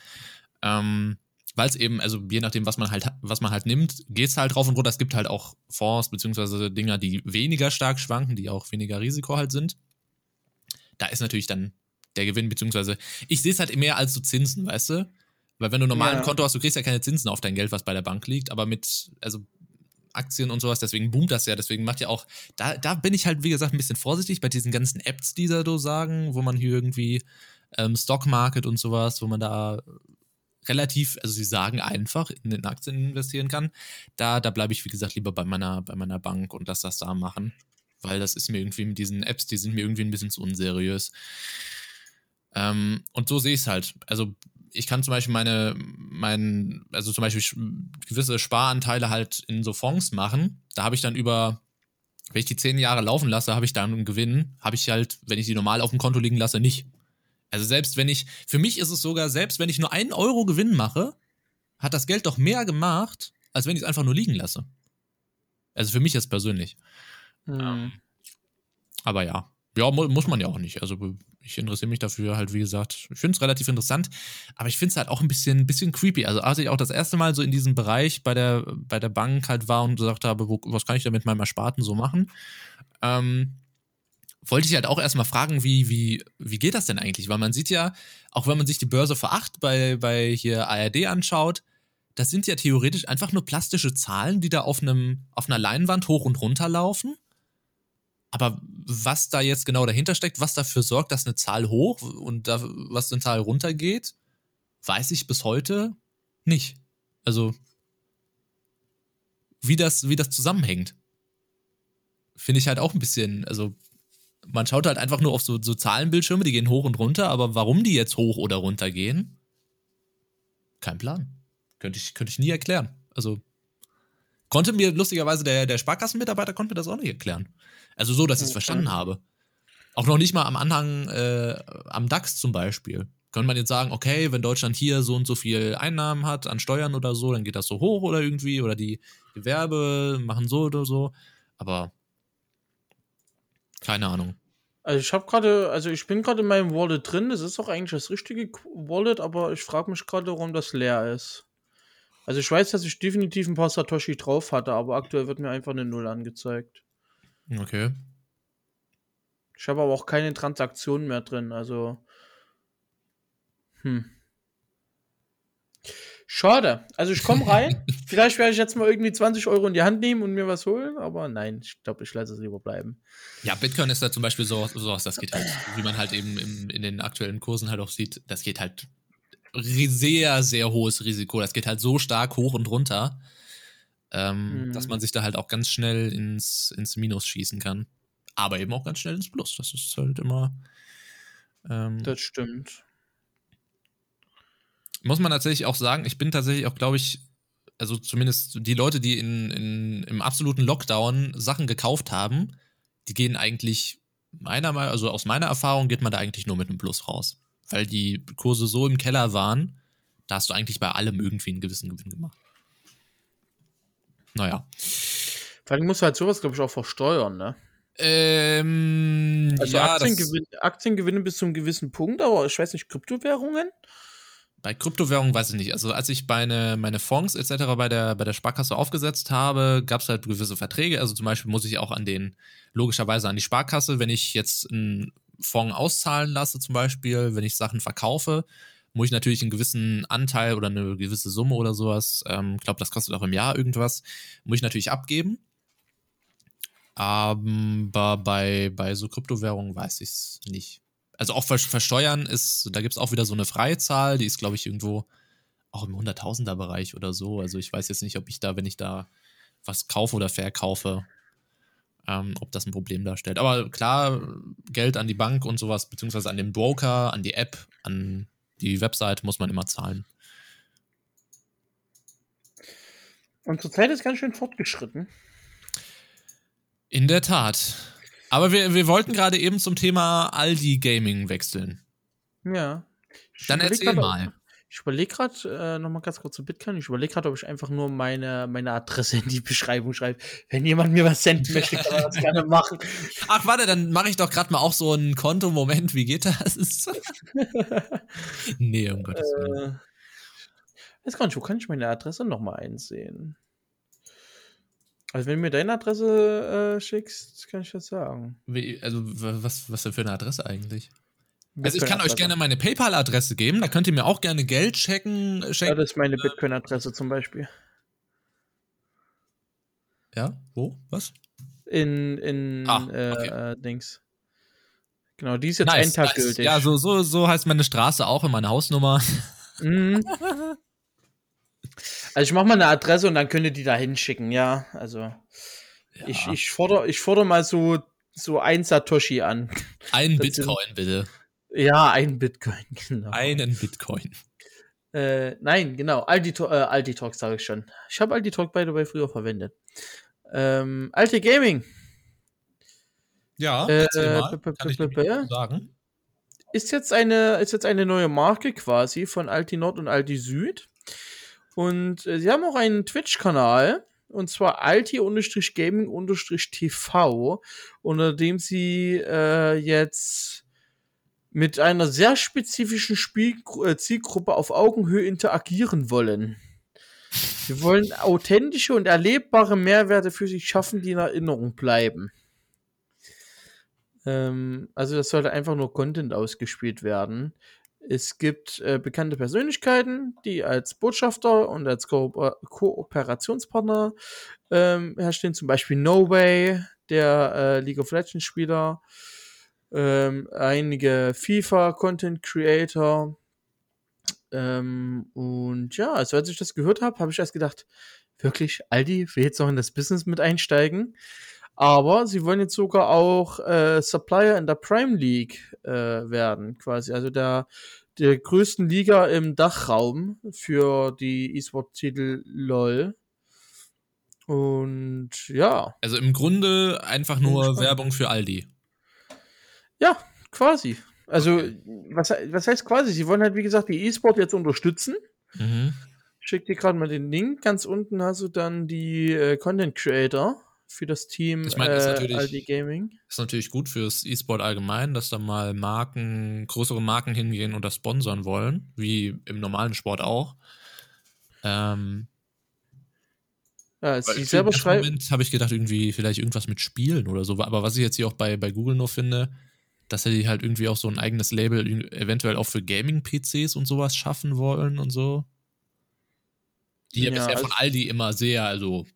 Ähm, Weil es eben, also je nachdem, was man halt, was man halt nimmt, geht es halt drauf und runter. Es gibt halt auch Fonds beziehungsweise Dinger, die weniger stark schwanken, die auch weniger Risiko halt sind. Da ist natürlich dann der Gewinn, beziehungsweise ich sehe es halt mehr als so Zinsen, weißt du? Weil wenn du normal ein Ja. Konto hast, du kriegst ja keine Zinsen auf dein Geld, was bei der Bank liegt, aber mit, also Aktien und sowas, deswegen boomt das ja, deswegen macht ja auch, da, da bin ich halt, wie gesagt, ein bisschen vorsichtig bei diesen ganzen Apps, die da so sagen, wo man hier irgendwie ähm, Stock Market und sowas, wo man da relativ, also sie sagen einfach in den Aktien investieren kann. Da, da bleibe ich, wie gesagt, lieber bei meiner, bei meiner Bank und lass das da machen. Weil das ist mir irgendwie mit diesen Apps, die sind mir irgendwie ein bisschen zu unseriös. Ähm, und so sehe ich es halt. Also ich kann zum Beispiel meine, mein, also zum Beispiel gewisse Sparanteile halt in so Fonds machen. Da habe ich dann über, wenn ich die zehn Jahre laufen lasse, habe ich dann einen Gewinn. Habe ich halt, wenn ich die normal auf dem Konto liegen lasse, nicht. Also selbst wenn ich, für mich ist es sogar, selbst wenn ich nur einen Euro Gewinn mache, hat das Geld doch mehr gemacht, als wenn ich es einfach nur liegen lasse. Also für mich jetzt persönlich. Hm. Aber ja. Ja, mu muss man ja auch nicht. Also ich interessiere mich dafür halt, wie gesagt. Ich finde es relativ interessant, aber ich finde es halt auch ein bisschen, bisschen creepy. Also als ich auch das erste Mal so in diesem Bereich bei der, bei der Bank halt war und gesagt habe, wo, was kann ich da mit meinem Ersparten so machen, ähm, wollte ich halt auch erstmal fragen, wie, wie, wie geht das denn eigentlich? Weil man sieht ja, auch wenn man sich die Börse vor acht bei, bei hier ARD anschaut, das sind ja theoretisch einfach nur plastische Zahlen, die da auf einem, auf einer Leinwand hoch und runter laufen. Aber was da jetzt genau dahinter steckt, was dafür sorgt, dass eine Zahl hoch und da, was eine Zahl runtergeht, weiß ich bis heute nicht. Also, wie das, wie das zusammenhängt, finde ich halt auch ein bisschen, also, man schaut halt einfach nur auf so, so Zahlenbildschirme, die gehen hoch und runter, aber warum die jetzt hoch oder runter gehen, kein Plan. Könnte ich, könnte ich nie erklären. Also, konnte mir lustigerweise der, der Sparkassenmitarbeiter konnte mir das auch nicht erklären. Also so, dass ich es Okay. verstanden habe. Auch noch nicht mal am Anhang, äh, am DAX zum Beispiel. Könnte man jetzt sagen, okay, wenn Deutschland hier so und so viel Einnahmen hat an Steuern oder so, dann geht das so hoch oder irgendwie, oder die Gewerbe machen so oder so. Aber keine Ahnung. Also ich habe gerade, also ich bin gerade in meinem Wallet drin. Das ist auch eigentlich das richtige Wallet, aber ich frage mich gerade, warum das leer ist. Also ich weiß, dass ich definitiv ein paar Satoshi drauf hatte, aber aktuell wird mir einfach eine Null angezeigt. Okay. Ich habe aber auch keine Transaktionen mehr drin, also. Hm. Schade. Also ich komme rein. Vielleicht werde ich jetzt mal irgendwie 20 Euro in die Hand nehmen und mir was holen, aber nein, ich glaube, ich lasse es lieber bleiben. Ja, Bitcoin ist da zum Beispiel so, sowas, das geht halt, wie man halt eben im, in den aktuellen Kursen halt auch sieht, das geht halt sehr, sehr hohes Risiko. Das geht halt so stark hoch und runter, ähm, Mhm. dass man sich da halt auch ganz schnell ins, ins Minus schießen kann. Aber eben auch ganz schnell ins Plus. Das ist halt immer. Ähm, Das stimmt. muss man tatsächlich auch sagen, ich bin tatsächlich auch, glaube ich, also zumindest die Leute, die in, in, im absoluten Lockdown Sachen gekauft haben, die gehen eigentlich, meiner Meinung, also aus meiner Erfahrung geht man da eigentlich nur mit einem Plus raus. Weil die Kurse so im Keller waren, da hast du eigentlich bei allem irgendwie einen gewissen Gewinn gemacht. Naja. Vor allem musst du halt sowas, glaube ich, auch versteuern, ne? Ähm, Also ja, das, Aktiengewinn, Aktiengewinne bis zu einem gewissen Punkt, aber ich weiß nicht, Kryptowährungen? bei Kryptowährungen weiß ich nicht. Also als ich meine, meine Fonds etc. bei der, bei der Sparkasse aufgesetzt habe, gab es halt gewisse Verträge. Also zum Beispiel muss ich auch an den, logischerweise an die Sparkasse, wenn ich jetzt einen Fonds auszahlen lasse, zum Beispiel, wenn ich Sachen verkaufe, muss ich natürlich einen gewissen Anteil oder eine gewisse Summe oder sowas, ähm, ich glaube, das kostet auch im Jahr irgendwas, muss ich natürlich abgeben. Aber bei, bei so Kryptowährungen weiß ich es nicht. Also auch ver versteuern ist, da gibt es auch wieder so eine Freizahl, die ist, glaube ich, irgendwo auch im Hunderttausender-Bereich oder so. Also ich weiß jetzt nicht, ob ich da, wenn ich da was kaufe oder verkaufe, ähm, ob das ein Problem darstellt. Aber klar, Geld an die Bank und sowas, beziehungsweise an den Broker, an die App, an die Website muss man immer zahlen. Und zurzeit ist ganz schön fortgeschritten. In der Tat. Aber wir, wir wollten gerade eben zum Thema Aldi Gaming wechseln. Ja. Dann erzähl mal. Ich überlege gerade, äh, nochmal ganz kurz zu Bitcoin, ich überlege gerade, ob ich einfach nur meine, meine Adresse in die Beschreibung schreibe. Wenn jemand mir was senden möchte, kann er das gerne machen. Ach, warte, dann mache ich doch gerade mal auch so ein Konto. Moment, wie geht das? nee, um Gottes Willen. äh, weiß gar nicht, wo kann ich meine Adresse nochmal einsehen? Also, wenn du mir deine Adresse äh, schickst, kann ich das sagen. Wie, also, was, was denn für eine Adresse eigentlich? Also, ich kann euch gerne meine PayPal-Adresse geben. Da könnt ihr mir auch gerne Geld checken. Schenken. das ist meine Bitcoin-Adresse zum Beispiel. Ja, wo? Was? In, in Ah, äh, okay. äh, Dings. Genau, die ist jetzt einen Tag gültig. Ja, so, so, so heißt meine Straße auch in meiner Hausnummer. Mhm. Also ich mache mal eine Adresse und dann könnt ihr die da hinschicken, ja. Also ich, Ja. ich fordere ich forder mal so, so ein Satoshi an. Sind- Bitcoin, bitte. Ja, ein Bitcoin, genau. Einen Bitcoin. Äh, nein, genau. Aldi, äh, Aldi Talk sage ich schon. Ich habe Aldi Talk by the way früher verwendet. Ähm, Alte Gaming Ja, Äh, Kann ich sagen. ist jetzt eine ist jetzt eine neue Marke quasi von Aldi Nord und Aldi Süd. Und äh, sie haben auch einen Twitch-Kanal. Und zwar alti-gaming-tv, unter dem sie äh, jetzt mit einer sehr spezifischen Spiel äh, Zielgruppe auf Augenhöhe interagieren wollen. Sie wollen authentische und erlebbare Mehrwerte für sich schaffen, die in Erinnerung bleiben. Ähm, also das sollte einfach nur Content ausgespielt werden. Es gibt äh, bekannte Persönlichkeiten, die als Botschafter und als Ko Kooperationspartner ähm, herstehen. Zum Beispiel No Way, der äh, League of Legends Spieler, ähm, einige FIFA Content Creator. Ähm, und ja, also als ich das gehört habe, habe ich erst gedacht, wirklich, Aldi will jetzt noch in das Business mit einsteigen. Aber sie wollen jetzt sogar auch äh, Supplier in der Prime League äh, werden, quasi. Also der, der größten Liga im Dachraum für die E-Sport-Titel LOL. Und ja, Also im Grunde einfach nur. Werbung für Aldi. Ja, quasi. Also, was, was heißt quasi? Sie wollen halt, wie gesagt, die E-Sport jetzt unterstützen. Mhm. Ich schick dir gerade mal den Link. Ganz unten hast du dann die äh, Content Creator für das Team Ich meine, ist äh, natürlich- Aldi Gaming. Ist natürlich gut fürs E-Sport allgemein, dass da mal Marken, größere Marken hingehen und das sponsern wollen, wie im normalen Sport auch. Ähm, Ja, sie selber schreiben. Moment habe ich gedacht, irgendwie vielleicht irgendwas mit Spielen oder so. Aber was ich jetzt hier auch bei, bei Google nur finde, dass sie halt irgendwie auch so ein eigenes Label eventuell auch für Gaming-PCs und sowas schaffen wollen und so. Die ja, Ja, bisher von also- Aldi immer sehr, also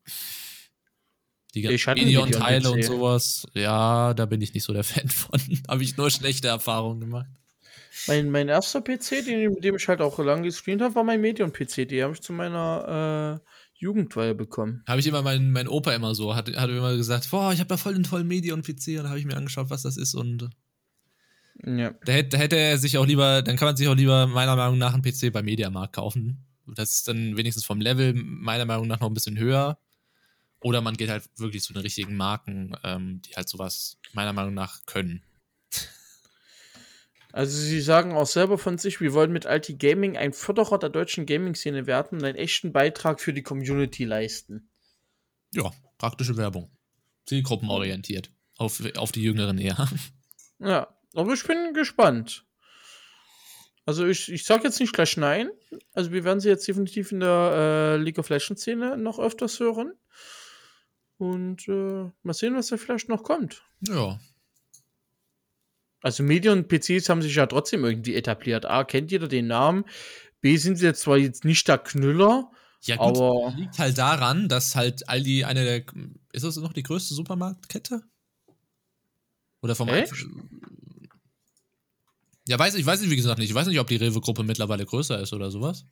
die ganzen einen Medion-Teile und sowas, ja, da bin ich nicht so der Fan von. Habe ich nur schlechte Erfahrungen gemacht. Mein, mein erster PC, den, mit dem ich halt auch lange gestreamt habe, war mein Medion-PC. Die habe ich zu meiner äh, Jugendweihe bekommen. Habe ich immer mein, mein Opa immer so, hat, hat immer gesagt, boah, ich habe da voll den tollen Medion-PC und habe ich mir angeschaut, was das ist und Ja. da hätte, hätte er sich auch lieber, dann kann man sich auch lieber meiner Meinung nach einen PC bei Mediamarkt kaufen. Das ist dann wenigstens vom Level meiner Meinung nach noch ein bisschen höher. Oder man geht halt wirklich zu den richtigen Marken, ähm, die halt sowas meiner Meinung nach können. Also sie sagen auch selber von sich, wir wollen mit Alti Gaming ein Förderer der deutschen Gaming-Szene werden und einen echten Beitrag für die Community leisten. Ja, praktische Werbung. Zielgruppenorientiert. Auf, auf die Jüngeren eher. Ja, aber ich bin gespannt. Also ich, ich sag jetzt nicht gleich nein. Also wir werden sie jetzt definitiv in der äh, League of Legends Szene noch öfters hören. Und äh, mal sehen, was da vielleicht noch kommt. Ja. Also Medien und PCs haben sich ja trotzdem irgendwie etabliert. A, kennt jeder den Namen. B, sind sie jetzt zwar jetzt nicht der Knüller, Ja, gut, aber liegt halt daran, dass halt Aldi eine der. Ist das noch die größte Supermarktkette? Oder vom Echt? Ja, weiß ich, weiß ich wie gesagt nicht. Ich weiß nicht, ob die Rewe-Gruppe mittlerweile größer ist oder sowas.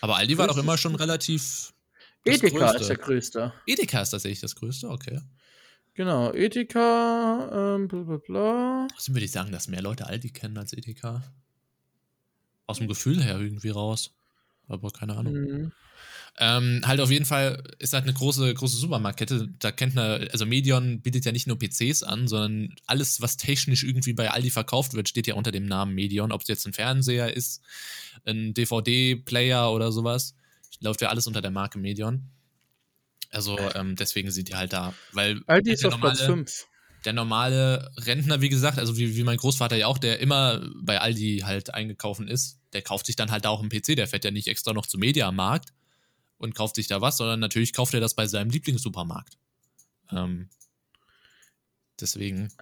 Aber Aldi war doch immer schon relativ. Edeka Größte. ist der größte. Edeka ist tatsächlich das größte, okay. Genau, Edeka, ähm, bla bla bla. Trotzdem würde ich sagen, dass mehr Leute Aldi kennen als Edeka. Aus dem Gefühl her irgendwie raus. Aber keine Ahnung. Mhm. Ähm, halt auf jeden Fall ist halt eine große, große Supermarktkette. Da kennt man, also Medion bietet ja nicht nur PCs an, sondern alles, was technisch irgendwie bei Aldi verkauft wird, steht ja unter dem Namen Medion. Ob es jetzt ein Fernseher ist, ein DVD-Player oder sowas, läuft ja alles unter der Marke Medion. Also ähm, deswegen sind die halt da. Weil Aldi ist auf Platz normale- 5. der normale Rentner, wie gesagt, also wie, wie mein Großvater ja auch, der immer bei Aldi halt eingekauft ist, der kauft sich dann halt auch einen PC, der fährt ja nicht extra noch zum Mediamarkt und kauft sich da was, sondern natürlich kauft er das bei seinem Lieblingssupermarkt. Ähm, deswegen,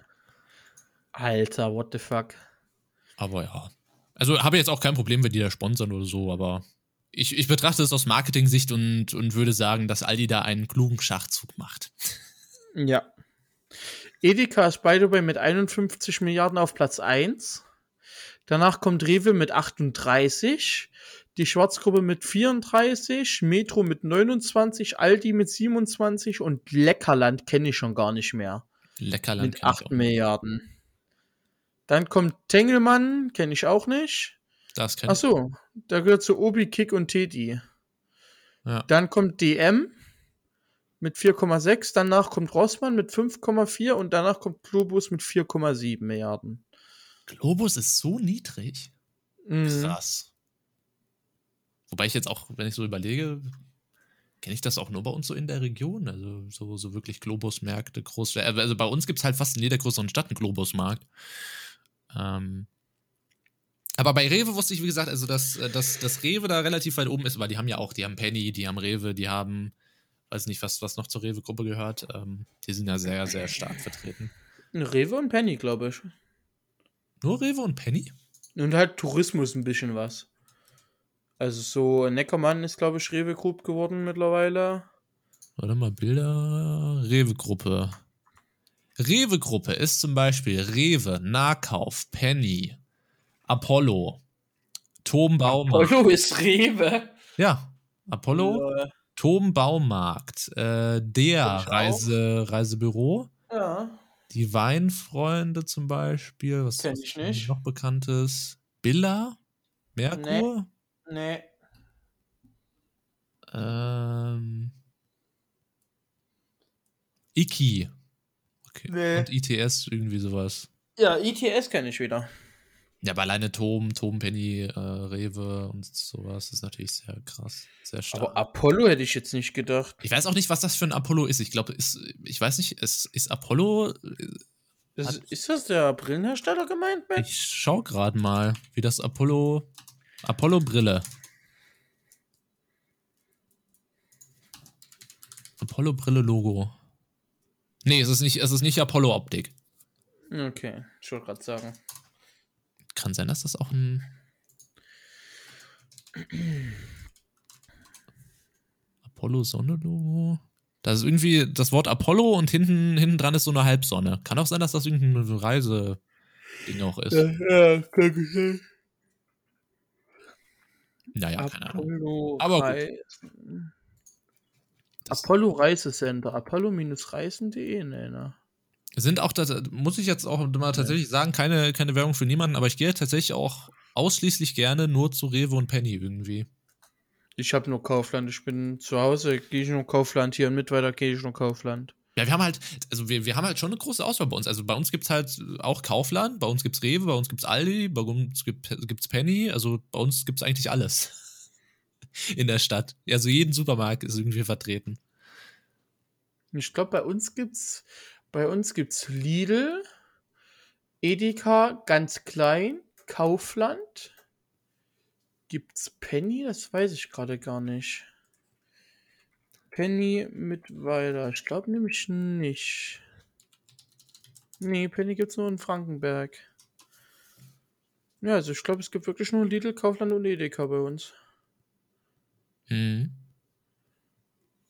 Alter, what the fuck. aber ja. Also habe jetzt auch kein Problem, wenn die da sponsern oder so, aber ich, ich betrachte es aus Marketing-Sicht und, und würde sagen, dass Aldi da einen klugen Schachzug macht. Ja. Edeka ist by the way mit 51 Milliarden auf Platz 1. Danach kommt Rewe mit 38, die Schwarzgruppe mit 34, Metro mit 29, Aldi mit 27 und Leckerland kenne ich schon gar nicht mehr. Leckerland mit kenn ich 8 auch. Milliarden. Dann kommt Tengelmann, kenne ich auch nicht. Das kenn Ach ich. so, da gehört zu Obi, Kick und Teddy. Ja. Dann kommt DM mit 4,6, danach kommt Rossmann mit 5,4 und danach kommt Globus mit 4,7 Milliarden. Globus ist so niedrig. Mhm. Krass. Wobei ich jetzt auch, wenn ich so überlege, kenne ich das auch nur bei uns so in der Region. Also so, so wirklich Globusmärkte, groß. Also bei uns gibt es halt fast in jeder größeren Stadt einen Globusmarkt. Ähm, aber bei Rewe wusste ich, wie gesagt, also dass, äh, dass, dass Rewe da relativ weit oben ist, weil die haben ja auch, die haben Penny, die haben Rewe, die haben, weiß nicht, was, was noch zur Rewe-Gruppe gehört. Ähm, die sind ja sehr, sehr stark vertreten. Rewe und Penny, glaube ich. Nur Rewe und Penny? Und halt Tourismus ein bisschen was. Also so Neckermann ist, glaube ich, Rewe Group geworden mittlerweile. Warte mal, Bilder. Rewe-Gruppe. Rewe-Gruppe ist zum Beispiel Rewe, Nahkauf, Penny, Apollo, Tom Baumarkt. Apollo ist Rewe. Ja, Apollo, Ja. Tom Baumarkt, äh, der. Reise, Reisebüro, ja. die Weinfreunde zum Beispiel. Was Kenn ich nicht. noch bekanntes? Billa, Merkur, Nee. Ähm, Iki. Okay. Nee. Und ITS, irgendwie sowas. Ja, ITS kenne ich wieder. Ja, aber alleine Tom, Tom, Penny, äh, Rewe und sowas ist natürlich sehr krass, sehr stark. Aber Apollo hätte ich jetzt nicht gedacht. ich weiß auch nicht, was das für ein Apollo ist. Ich glaube, ist, ich weiß nicht, ist, ist Apollo. Ist, Hat- ist das der Brillenhersteller gemeint, Ben? Ich schau gerade mal, wie das Apollo. Apollo Brille. Apollo Brille Logo. Nee, es ist nicht, es ist nicht Apollo Optik. Okay, ich wollte gerade sagen. Kann sein, dass das auch ein. Apollo Sonne Logo. Das ist irgendwie das Wort Apollo und hinten, hinten dran ist so eine Halbsonne. Kann auch sein, dass das irgendein Reise-Ding auch ist. ja, kann ich sein. Naja, keine Ahnung. Apollo Aber gut. Das Apollo Reisecenter. Apollo-reisen.de, ne, ne. sind auch, das muss ich jetzt auch mal tatsächlich sagen, keine, keine Werbung für niemanden, aber ich gehe tatsächlich auch ausschließlich gerne nur zu Rewe und Penny irgendwie. Ich habe nur Kaufland. Ich bin zu Hause, gehe ich nur Kaufland. Hier in Mittweida gehe ich nur Kaufland. Ja, wir haben halt, also wir, wir haben halt schon eine große Auswahl bei uns. Also bei uns gibt es halt auch Kaufland, bei uns gibt es Rewe, bei uns gibt es Aldi, bei uns gibt es Penny, also bei uns gibt es eigentlich alles in der Stadt. Also jeden Supermarkt ist irgendwie vertreten. Ich glaube, bei uns gibt's Bei uns gibt's Lidl, Edeka ganz klein, Kaufland. Gibt's Penny? Das weiß ich gerade gar nicht. Penny mit weiter. Ich glaube nämlich nicht. Nee, Penny gibt's nur in Frankenberg. Ja, also ich glaube, es gibt wirklich nur Lidl, Kaufland und Edeka bei uns. Mhm.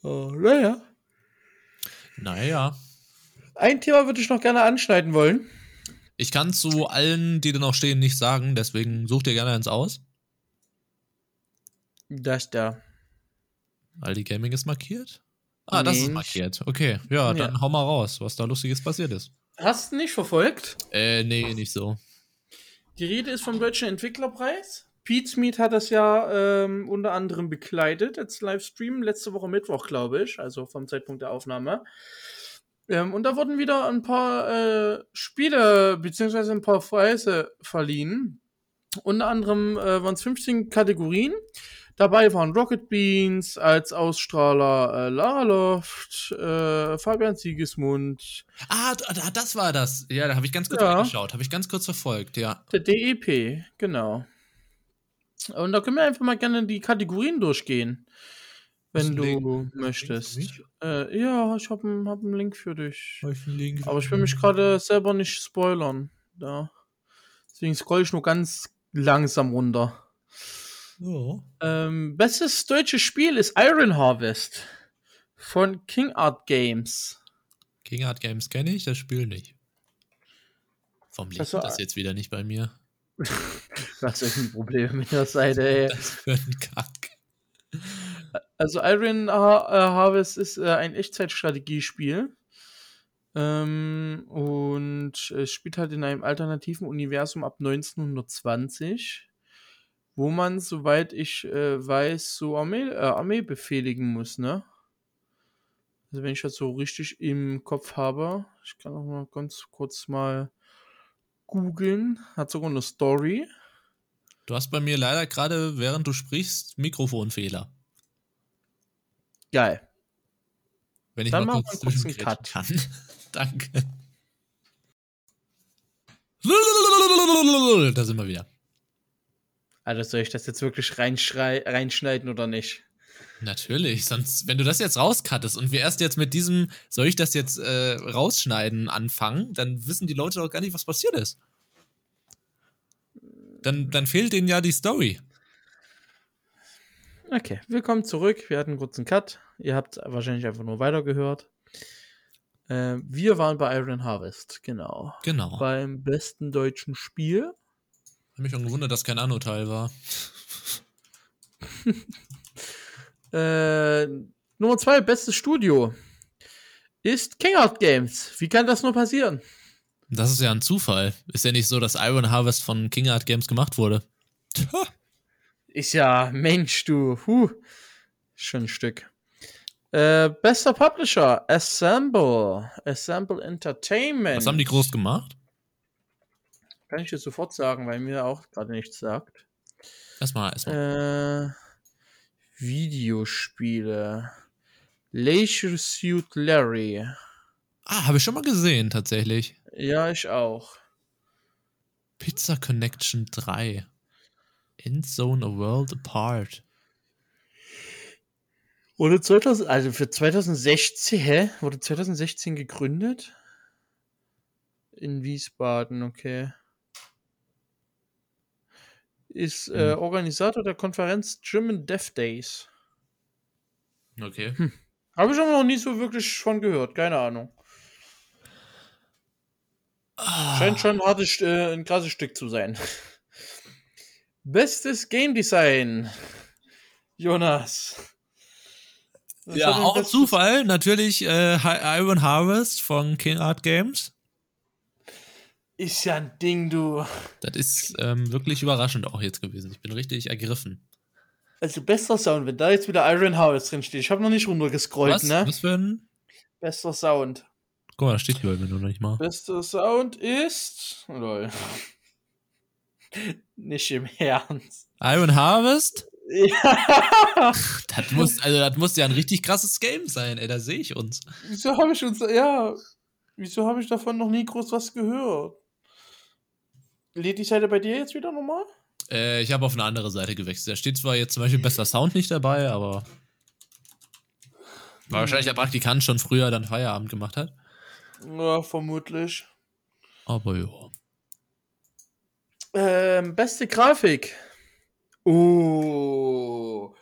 Oh, naja. Naja. Ein Thema würde ich noch gerne anschneiden wollen. Ich kann zu allen, die da noch stehen, nicht sagen, deswegen such dir gerne eins aus. Das da. Aldi Gaming ist markiert? Ah, das ist Mensch. markiert. Okay, ja, dann Ja. hau mal raus, was da Lustiges passiert ist. Hast du nicht verfolgt? Äh, nee, nicht so. Die Rede ist vom Deutschen Entwicklerpreis. Pete hat das ja ähm, unter anderem bekleidet als Livestream, letzte Woche Mittwoch, glaube ich, also vom Zeitpunkt der Aufnahme. Ähm, und da wurden wieder ein paar äh, Spiele beziehungsweise ein paar Preise verliehen. Unter anderem äh, waren es 15 Kategorien. Dabei waren Rocket Beans als Ausstrahler äh, Lara Loft, äh, Fabian Siegesmund, Ah, das war das. Ja, da habe ich ganz kurz Ja. reingeschaut, habe ich ganz kurz verfolgt, ja. Der DEP, genau. Und da können wir einfach mal gerne die Kategorien durchgehen, wenn du Link- möchtest. Link? Äh, ja, ich habe einen, hab einen Link für dich. Aber Aber ich will mich gerade selber nicht spoilern. Da. Deswegen scroll ich nur ganz langsam runter. Ja. Ähm, bestes deutsches Spiel ist Iron Harvest von King Art Games. King Art Games kenne ich, das Spiel nicht. Vom Licht Das war- das jetzt wieder nicht bei mir. Was ist ein Problem mit der Seite, ey. Das für ein Kack. Also Iron Har äh, Harvest ist äh, ein Echtzeitstrategiespiel. Ähm, und es spielt halt in einem alternativen Universum ab 1920, wo man, soweit ich äh, weiß, so Armee, äh, Armee befehligen muss, ne? Also wenn ich das so richtig im Kopf habe, ich kann auch mal ganz kurz mal googeln, hat sogar eine Story. Du hast bei mir leider gerade, während du sprichst, Mikrofonfehler. Geil. Wenn ich Dann mal machen kurz wir kurz einen Cut. kann. Danke. Da sind wir wieder. Also soll ich das jetzt wirklich reinschneiden oder nicht? Natürlich, sonst, wenn du das jetzt rauskattest und wir erst jetzt mit diesem, soll ich das jetzt äh, rausschneiden, anfangen, dann wissen die Leute doch gar nicht, was passiert ist. Dann, dann fehlt denen ja die Story. Okay, willkommen zurück. Wir hatten einen Cut. Ihr habt wahrscheinlich einfach nur weitergehört. Äh, wir waren bei Iron Harvest, genau. Genau. Beim besten deutschen Spiel. Hab mich schon gewundert, dass kein Anno-Teil war. Äh, Nummer zwei, bestes Studio. Ist King Art Games. Wie kann das nur passieren? Das ist ja ein Zufall. Ist ja nicht so, dass Iron Harvest von King Art Games gemacht wurde. Tja, Ist ja, Mensch, du. Huh. Schon ein Stück. Äh, bester Publisher, Assemble. Assemble Entertainment. was haben die groß gemacht? Kann ich dir sofort sagen, weil mir auch gerade nichts sagt. Erstmal, erstmal. Äh, Videospiele. Leisure Suit Larry. ah, habe ich schon mal gesehen, tatsächlich. Ja, ich auch. Pizza Connection 3. Endzone a World Apart. Wurde 2000, also für 2016, hä? Wurde 2016 gegründet? In Wiesbaden, okay. Ist äh, Hm. Organisator der Konferenz German Deaf Days. Okay. Habe ich aber noch nie so wirklich von gehört, keine Ahnung. Ah, Scheint schon ein, hartes, äh, ein krasses Stück zu sein. Bestes Game Design. Jonas. Was ja, auch Zufall. Natürlich äh, Iron Harvest von King Art Games. Ist ja ein Ding, du. Das ist ähm, wirklich überraschend auch jetzt gewesen. Ich bin richtig ergriffen. Also bester Sound, wenn da jetzt wieder Iron Harvest drin steht. Ich habe noch nicht runtergescrollt, Was? ne? Was für ein. Bester Sound. Guck mal, da steht glaube ich noch nicht mal. Bester Sound ist. Lol. nicht im Ernst. Iron Harvest? Ja. Das muss, also das muss ja ein richtig krasses Game sein, ey, da sehe ich uns. Wieso habe ich uns. Ja. Wieso habe ich davon noch nie groß was gehört? Lädt die Seite bei dir jetzt wieder nochmal? Äh, ich habe auf eine andere Seite gewechselt. Da steht zwar jetzt zum Beispiel besser Sound nicht dabei, aber. War wahrscheinlich der Praktikant schon früher dann Feierabend gemacht hat. Ja, vermutlich. Aber ja. Ähm, beste Grafik. Oh.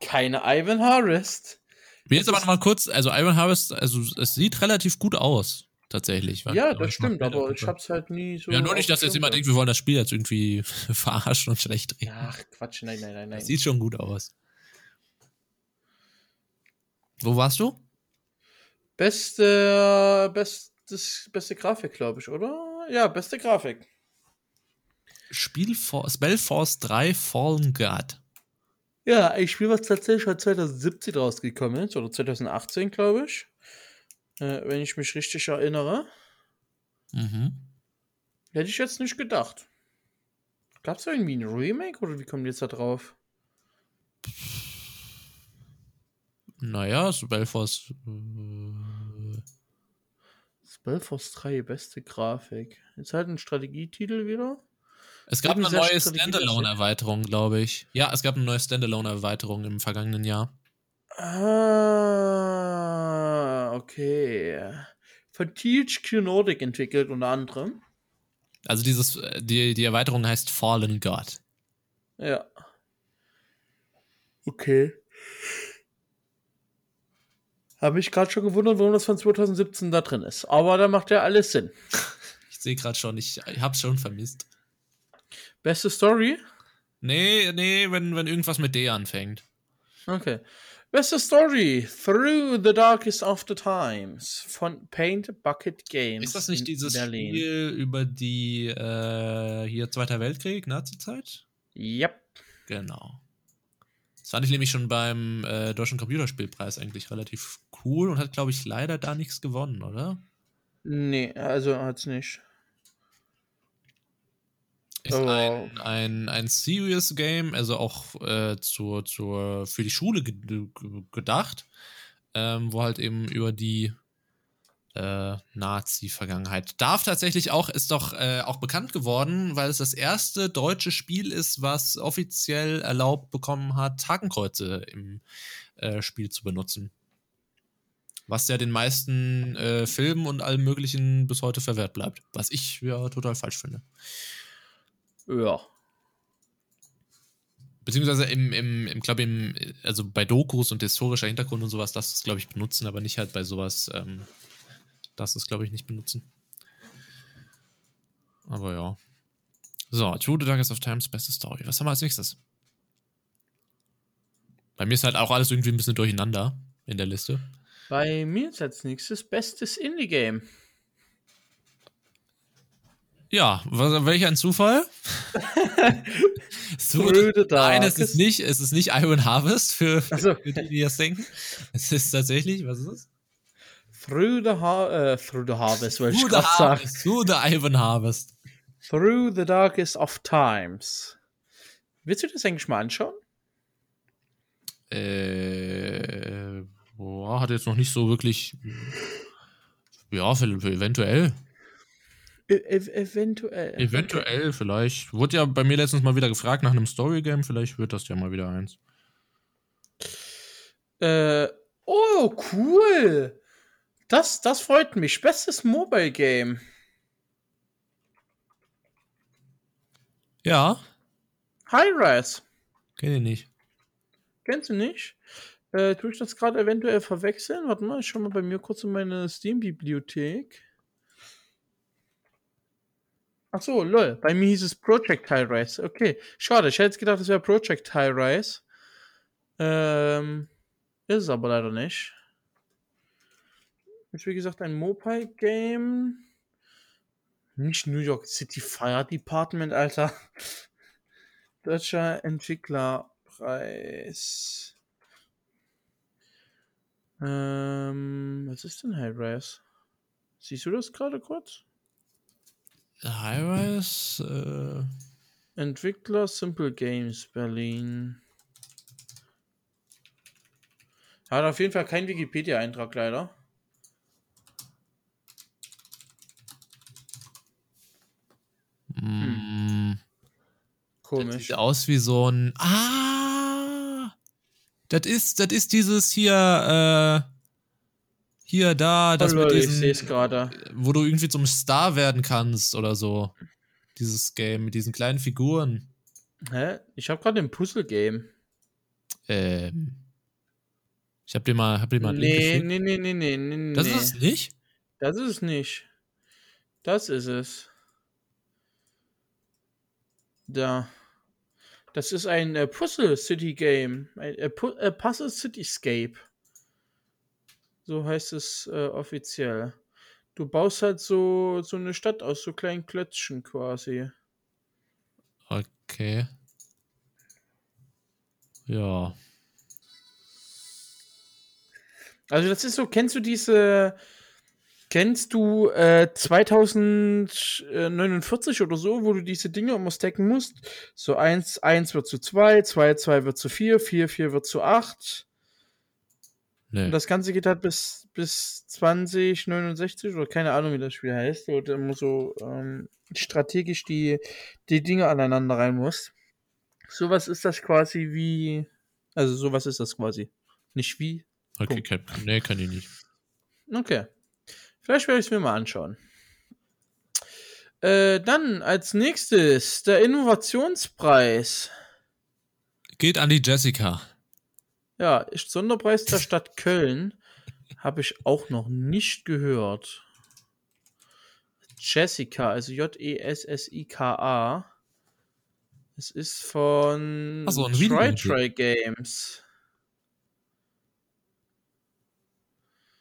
Keine Ivan Harvest. Mir jetzt aber noch mal kurz, also Ivan Harvest, also es sieht relativ gut aus, tatsächlich. Ja, das stimmt, aber ich hab's halt nie so. Ja, nur nicht, dass jetzt jemand denkt, wir wollen das Spiel jetzt irgendwie verarschen und schlecht reden. Ach, Quatsch, nein, nein, nein, nein. Das sieht schon gut aus. Wo warst du? Beste, bestes, beste Grafik, glaube ich, oder? Ja, beste Grafik. Spiel For Spellforce 3 Fallen God. Ja, ein Spiel, was tatsächlich schon 2017 rausgekommen ist, oder 2018, glaube ich. Äh, wenn ich mich richtig erinnere. Mhm. Hätte ich jetzt nicht gedacht. Gab es irgendwie ein Remake oder wie kommt ihr jetzt da drauf? Naja, Spellforce. Äh, Spellforce 3, beste Grafik. Ist halt ein Strategietitel wieder. es gab eine neue. Standalone-Erweiterung, glaube ich. Ja, es gab eine neue Standalone-Erweiterung im vergangenen Jahr. Ah, okay. Von THQ Nordic entwickelt unter anderem. Also dieses, äh, die, die Erweiterung heißt Fallen God. Ja. Okay. Habe ich gerade schon gewundert, warum das von 2017 da drin ist. Aber da macht ja alles Sinn. Ich sehe gerade schon, ich, ich hab's schon vermisst. Beste Story? Nee, nee, wenn, wenn irgendwas mit D anfängt. Okay. Beste Story: Through the Darkest of the Times von Paint Bucket Games. Ist das nicht dieses Berlin. Spiel über die, äh, hier Zweiter Weltkrieg, Nazi-Zeit? Yep. Genau. Das fand ich nämlich schon beim äh, Deutschen Computerspielpreis eigentlich relativ cool und hat, glaube ich, leider da nichts gewonnen, oder? Nee, also hat's nicht. Ist Oh. ein, ein, ein Serious Game, also auch äh, zur, zur, für die Schule ge ge gedacht, ähm, wo halt eben über die äh, Nazi-Vergangenheit. Darf tatsächlich auch, ist doch äh, auch bekannt geworden, weil es das erste deutsche Spiel ist, was offiziell erlaubt bekommen hat, Hakenkreuze im äh, Spiel zu benutzen. Was ja den meisten äh, Filmen und allem möglichen bis heute verwehrt bleibt. Was ich ja total falsch finde. Ja. Beziehungsweise im, im, im glaube im, also bei Dokus und historischer Hintergrund und sowas, das ist, glaube ich, benutzen, aber nicht halt bei sowas, ähm, das ist, glaube ich, nicht benutzen. Aber ja. So, True the Darkest of Times, beste Story. Was haben wir als nächstes? Bei mir ist halt auch alles irgendwie ein bisschen durcheinander in der Liste. Bei mir ist als nächstes bestes Indie-Game. Ja, was, welch ein Zufall? so, Through the nein, es ist nicht, es ist nicht Iron Harvest für, für, Ach so. für die, die das denken. Es ist tatsächlich, was ist es? Through the, Har äh, through the Harvest, wollte ich Through the gerade sagen. Through the Iron Harvest. Through the Darkest of Times. Willst du das eigentlich mal anschauen? Äh, boah, hat jetzt noch nicht so wirklich. Ja, für, für eventuell. E ev eventuell. Eventuell, vielleicht. Wurde ja bei mir letztens mal wieder gefragt nach einem Storygame. Vielleicht wird das ja mal wieder eins. Äh, oh, cool. Das, das freut mich. Bestes Mobile Game. Ja, Hi-Rise. kenne ich nicht. Kennst du nicht? Äh, tue ich das gerade eventuell verwechseln? Warte mal, ich schau mal bei mir kurz in meine Steam-Bibliothek. Ach so, lol. Bei mir hieß es Project High Rise. Okay, schade. Ich hätte jetzt gedacht, es wäre Project High Rise. Ähm, ist es aber leider nicht. Ist wie gesagt ein Mobile-Game. Nicht New York City Fire Department, Alter. Deutscher Entwicklerpreis. Ähm, was ist denn High-Rise? Siehst du das gerade kurz? Highrise. Äh. Entwickler Simple Games Berlin. Hat auf jeden Fall keinen Wikipedia-Eintrag leider. Komisch. Das sieht aus wie so ein. Ah! Das ist, das ist dieses hier, äh, hier, da, das oh, mit ich diesen, es gerade. wo du irgendwie zum Star werden kannst oder so. Dieses Game mit diesen kleinen Figuren. Hä? Ich habe gerade ein Puzzle-Game. Ähm. Ich hab dir mal, hab dir mal Nee, nee, nee, nee, nee, nee. Das ist es nicht? Das ist es nicht. Das ist es. Da. Das ist ein äh, Puzzle City Game. Ein äh, äh, Puzzle Cityscape. So heißt es äh, offiziell. Du baust halt so, so eine Stadt aus so kleinen Klötzchen quasi. Okay. Ja. Also das ist so, kennst du diese, kennst du äh, 2049 oder so, wo du diese Dinge immer stacken musst? So 1, 1 wird zu 2, 2, 2 wird zu 4, 4, 4 wird zu 8. Nee. Und das Ganze geht halt bis, bis 2069 oder keine Ahnung, wie das Spiel heißt. Wo du immer so ähm, strategisch die, die Dinge aneinander rein musst. Sowas ist das quasi wie, also sowas ist das quasi. Nicht wie, okay, Punkt. kann, nee, kann ich nicht. Okay. Vielleicht werde ich es mir mal anschauen. Äh, dann als nächstes der Innovationspreis. Geht an die Jessica. Ja, ist Sonderpreis der Stadt Köln. Habe ich auch noch nicht gehört. Jessica, also J-E-S-S-I-K-A. Es ist von Ach so, Try. Try Games.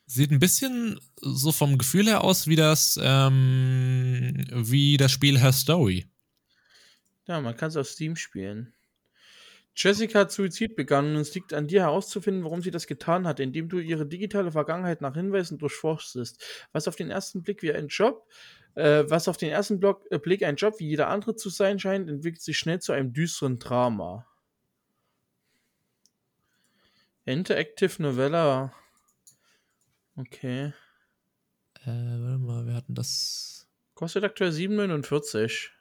Sieht ein bisschen so vom Gefühl her aus wie das, ähm, wie das Spiel Her Story. Ja, man kann es auf Steam spielen. Jessica hat Suizid begangen und es liegt an dir herauszufinden, warum sie das getan hat, indem du ihre digitale Vergangenheit nach Hinweisen durchforstest. Was auf den ersten Blick wie ein Job, äh, was auf den ersten Block, äh, Blick ein Job wie jeder andere zu sein scheint, entwickelt sich schnell zu einem düsteren Drama. Interactive Novella. Okay. Äh, warte mal, wir hatten das. Kostet aktuell 7,49.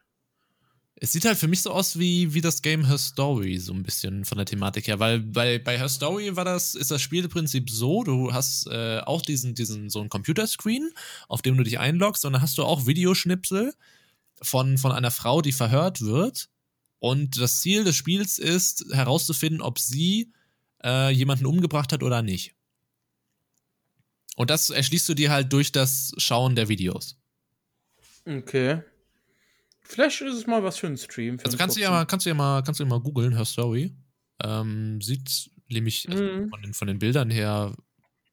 Es sieht halt für mich so aus wie, wie das Game Her Story, so ein bisschen von der Thematik her, weil bei, bei Her Story war das, ist das Spielprinzip so, du hast äh, auch diesen, diesen, so einen Computerscreen, auf dem du dich einloggst, und dann hast du auch Videoschnipsel von, von einer Frau, die verhört wird. Und das Ziel des Spiels ist, herauszufinden, ob sie äh, jemanden umgebracht hat oder nicht. Und das erschließt du dir halt durch das Schauen der Videos. Okay. Vielleicht ist es mal was für einen Stream. Für Also kannst du ja mal, kannst du ja mal, kannst du ja mal googeln, Her Story. Ähm, sieht nämlich also Mhm. von, den, von den Bildern her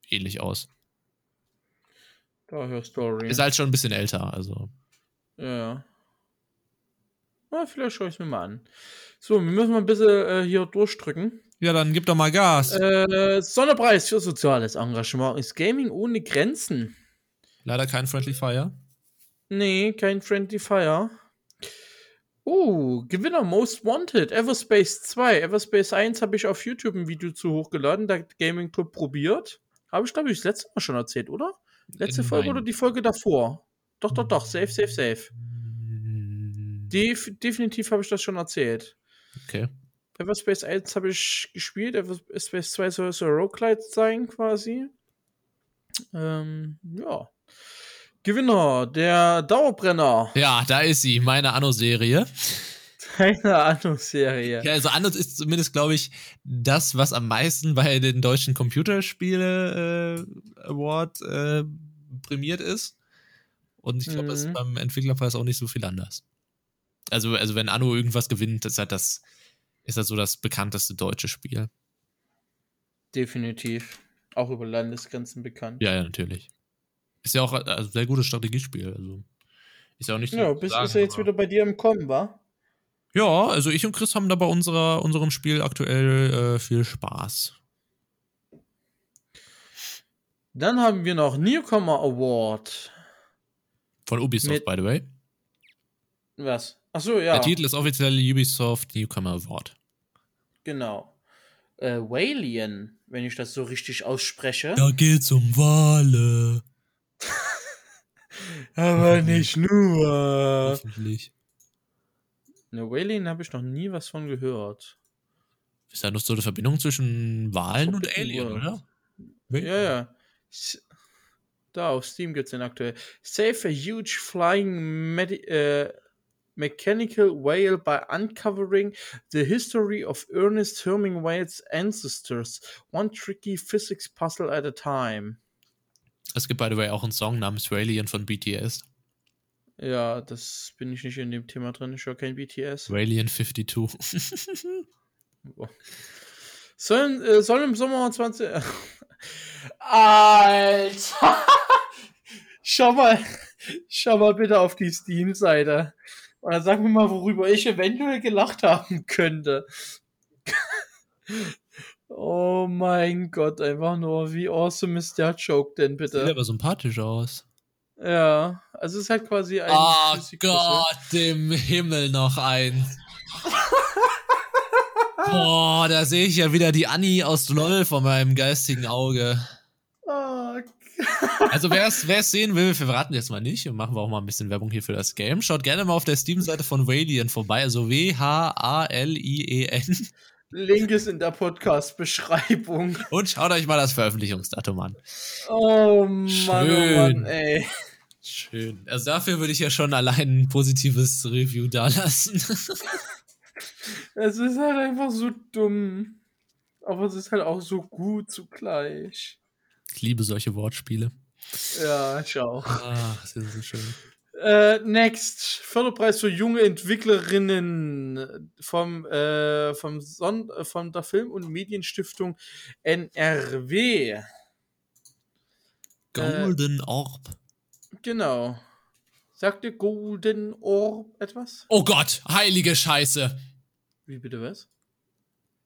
ähnlich aus. Da hör Story. Ist halt schon ein bisschen älter, also. Ja. Na, vielleicht schaue ich es mir mal an. So, wir müssen mal ein bisschen äh, hier durchdrücken. Ja, dann gib doch mal Gas. Äh, Sonderpreis für soziales Engagement ist Gaming ohne Grenzen. Leider kein Friendly Fire. Nee, kein Friendly Fire. Uh, Gewinner Most Wanted, Everspace 2. Everspace 1 habe ich auf YouTube ein Video zu hochgeladen, der Gaming Club probiert. Habe ich, glaube ich, das letzte Mal schon erzählt, oder? Letzte Folge Nein. oder die Folge davor? Doch, doch, doch. Safe, safe, safe. Def definitiv habe ich das schon erzählt. Okay. Everspace 1 habe ich gespielt, Everspace 2 soll so Roguelite sein quasi. Ähm, ja. Gewinner, der Dauerbrenner. Ja, da ist sie, meine Anno-Serie. Keine Ahnungsserie. Ja, also Anno ist zumindest, glaube ich, das, was am meisten bei den deutschen Computerspiele äh, Award äh, prämiert ist. Und ich glaube, es ist Mhm. beim Entwicklerpreis auch nicht so viel anders. Also, also wenn Anno irgendwas gewinnt, ist halt das, ist das so das bekannteste deutsche Spiel. Definitiv. Auch über Landesgrenzen bekannt. Ja, ja, natürlich. Ist ja auch ein also sehr gutes Strategiespiel. Also ist ja auch nicht so. Ja, bist sagen, ist er jetzt wieder bei dir im Kommen, wa? Ja, also ich und Chris haben da bei unserer, unserem Spiel aktuell äh, viel Spaß. Dann haben wir noch Newcomer Award. Von Ubisoft, Mit- by the way. Was? Achso, ja. Der Titel ist offiziell Ubisoft Newcomer Award. Genau. Äh, Walian, wenn ich das so richtig ausspreche. Da geht's um Wale. Aber nicht nur. Hoffentlich. Ne, Wayland habe ich noch nie was von gehört. Ist ja noch so eine Verbindung zwischen Wahlen und Alien, World. oder? Ja, ja. S- Da auf Steam gibt es den aktuell. Save a huge flying medi äh, mechanical whale by uncovering the history of Ernest Hemingway's ancestors. One tricky physics puzzle at a time. Es gibt, by the way, auch einen Song namens Raelian von BTS. Ja, das bin ich nicht in dem Thema drin. Ich höre kein BTS. Raelian 52. Sollen, äh, soll im Sommer 20. Alter! schau mal, schau mal bitte auf die Steam-Seite. Und dann sag mir mal, worüber ich eventuell gelacht haben könnte. oh mein Gott, einfach nur, wie awesome ist der Joke denn Sieht bitte? aber sympathisch aus. Ja, also es ist halt quasi ein. Oh. Gott, im Himmel noch eins. Boah, da sehe ich ja wieder die Annie aus LOL vor meinem geistigen Auge. Oh, Also wer es sehen will, wir verraten jetzt mal nicht und machen wir auch mal ein bisschen Werbung hier für das Game. Schaut gerne mal auf der Steam-Seite von Radiant vorbei, also W-H-A-L-I-E-N. Link ist in der Podcast-Beschreibung. Und schaut euch mal das Veröffentlichungsdatum an. Oh Mann, Schön. oh Mann, ey. Schön. Also dafür würde ich ja schon allein ein positives Review dalassen. Es ist halt einfach so dumm. Aber es ist halt auch so gut zugleich. Ich liebe solche Wortspiele. Ja, ich auch. Ach, das ist so schön. Äh, next. Förderpreis für junge Entwicklerinnen vom, äh, vom, Son äh, von der Film- und Medienstiftung NRW. Golden Orb. Genau. Sagt dir Golden Orb etwas? Oh Gott, heilige Scheiße. Wie bitte was?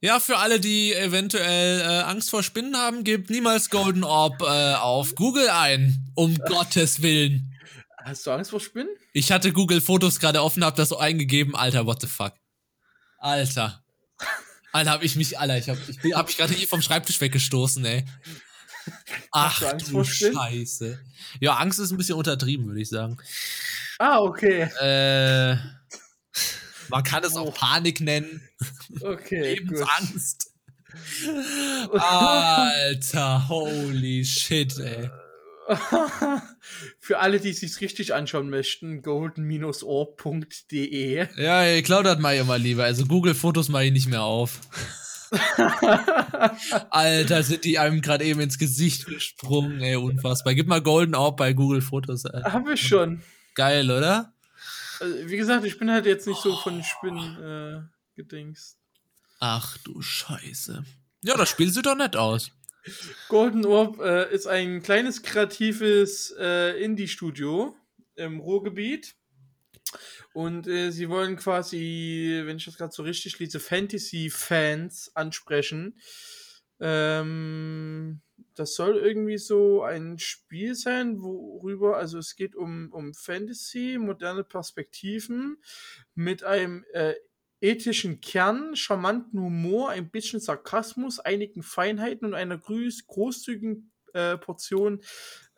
Ja, für alle, die eventuell äh, Angst vor Spinnen haben, gebt niemals Golden Orb äh, auf Google ein. Um Gottes Willen. Hast du Angst vor Spinnen? Ich hatte Google Fotos gerade offen, hab das so eingegeben. Alter, what the fuck. Alter. Alter, hab ich mich, Alter, ich hab, ich bin, hab mich gerade hier vom Schreibtisch weggestoßen, ey. Ach du Angst du Spinnen? Scheiße. Ja, Angst ist ein bisschen untertrieben, würde ich sagen. Ah, okay. Äh, man kann es auch Oh. Panik nennen. Okay. Lebensangst. Alter, holy shit, ey. Für alle, die es sich richtig anschauen möchten, golden-orb.de. Ja, ihr klaut das mal immer lieber. Also Google-Fotos mache ich nicht mehr auf. Alter, sind die einem gerade eben ins Gesicht gesprungen, ey, unfassbar. Gib mal Golden Orb bei Google Fotos. Ey. Hab ich schon. Geil, oder? Also, wie gesagt, ich bin halt jetzt nicht so von Spinnen äh, gedingst. Ach du Scheiße. Ja, das Spiel sieht doch nett aus. Golden Orb äh, ist ein kleines kreatives äh, Indie-Studio im Ruhrgebiet. Und äh, sie wollen quasi, wenn ich das gerade so richtig lese, Fantasy-Fans ansprechen. Ähm, das soll irgendwie so ein Spiel sein, worüber, also es geht um, um Fantasy, moderne Perspektiven mit einem äh, ethischen Kern, charmanten Humor, ein bisschen Sarkasmus, einigen Feinheiten und einer großzügigen äh, Portion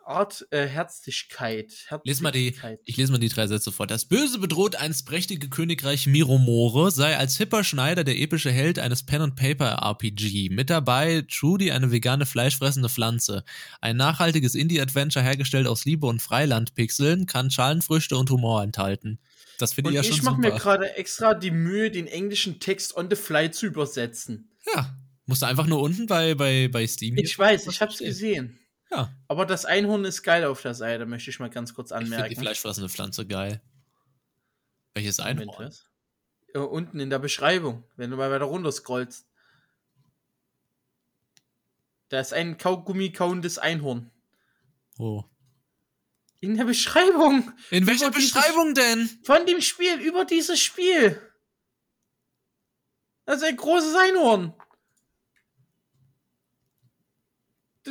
Art äh, Herzlichkeit. Lies mal die, Herzlichkeit. ich lese mal die drei Sätze vor. Das Böse bedroht einst prächtige Königreich Miromore, sei als hipper Schneider der epische Held eines Pen-and-Paper-RPG. Mit dabei Trudy, eine vegane fleischfressende Pflanze. Ein nachhaltiges Indie-Adventure hergestellt aus Liebe und Freilandpixeln kann Schalenfrüchte und Humor enthalten. Das finde ich ja ich schon mache mir super. gerade extra die Mühe, den englischen Text on the fly zu übersetzen. Ja, musst du einfach nur unten bei, bei, bei Steam. Ich weiß, ich hab's gesehen. Ja, Aber das Einhorn ist geil auf der Seite, möchte ich mal ganz kurz ich finde die anmerken. fleischfressende Pflanze geil. Welches Einhorn? Ja, unten in der Beschreibung, wenn du mal weiter runter scrollst. Da ist ein Kaugummi kauendes Einhorn. Oh. In der Beschreibung In welcher Beschreibung denn? von dem Spiel, über dieses Spiel. Das ist ein großes Einhorn.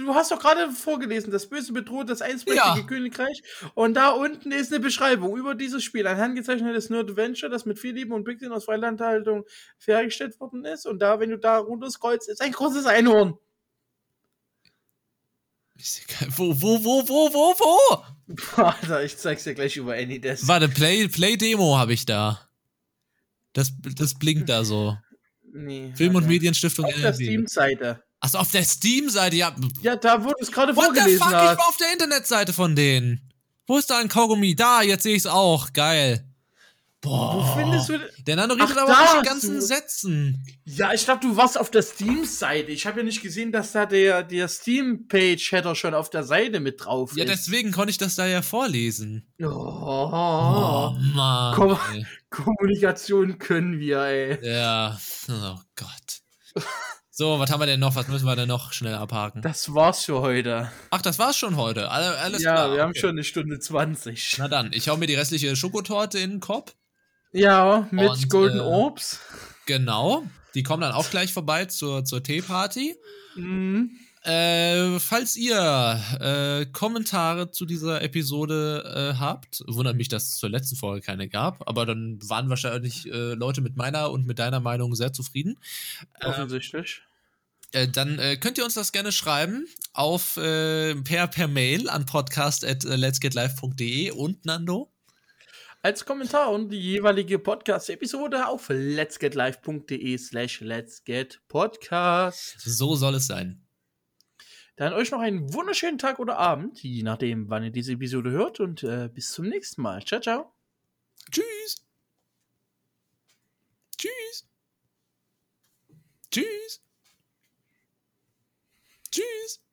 Du hast doch gerade vorgelesen, das Böse bedroht das einstmächtige Ja. Königreich. Und da unten ist eine Beschreibung über dieses Spiel. Ein handgezeichnetes Nerd-Adventure, das mit viel Liebe und Pixeln aus Freilandhaltung hergestellt worden ist. Und da, wenn du da runter scrollst, ist ein großes Einhorn. Wo, wo, wo, wo, wo, wo? Alter, ich zeig's dir gleich über Anydesk. Warte, Play, Play Demo habe ich da. Das, das blinkt da so. Nee. Film- und. Medienstiftung Auf der. Steam-Seite. Achso, auf der Steam-Seite, ja. Ja, da, du es gerade What the vorgelesen fuck? Ich war auf der Internetseite von denen. Wo ist da ein Kaugummi? Da, jetzt sehe ich's auch. Geil. Boah. Wo findest du. Der Nano Ach, redet aber da nicht die ganzen du- Sätzen. Ja, ich glaube, du warst auf der Steam-Seite. Ich habe ja nicht gesehen, dass da der, der Steam-Page-Header schon auf der Seite mit drauf Ja, ist. deswegen konnte ich das da ja vorlesen. Oh, Oh, Mann. Komm. ey. Kommunikation können wir, ey. Ja. Oh Gott. So, was haben wir denn noch? Was müssen wir denn noch schnell abhaken? Das war's für heute. Ach, das war's schon heute. Alle, alles ja, klar. wir haben okay. schon eine Stunde 20. Na dann, ich hau mir die restliche Schokotorte in den Kopf. Ja, mit Und, Golden äh, Orbs. Genau. Die kommen dann auch gleich vorbei zur, zur Teeparty. Mhm. Äh, falls ihr äh, Kommentare zu dieser Episode äh, habt, wundert mich, dass es zur letzten Folge keine gab, aber dann waren wahrscheinlich äh, Leute mit meiner und mit deiner Meinung sehr zufrieden. Ähm, Offensichtlich. Äh, dann äh, könnt ihr uns das gerne schreiben auf äh, per, per Mail an podcast at äh, und Nando. Als Kommentar und die jeweilige Podcast-Episode auf letsgetlive.de slash letsgetpodcast. So soll es sein. Dann euch noch einen wunderschönen Tag oder Abend, je nachdem, wann ihr diese Episode hört und äh, bis zum nächsten Mal. Ciao, ciao. Tschüss. Tschüss. Tschüss. Tschüss.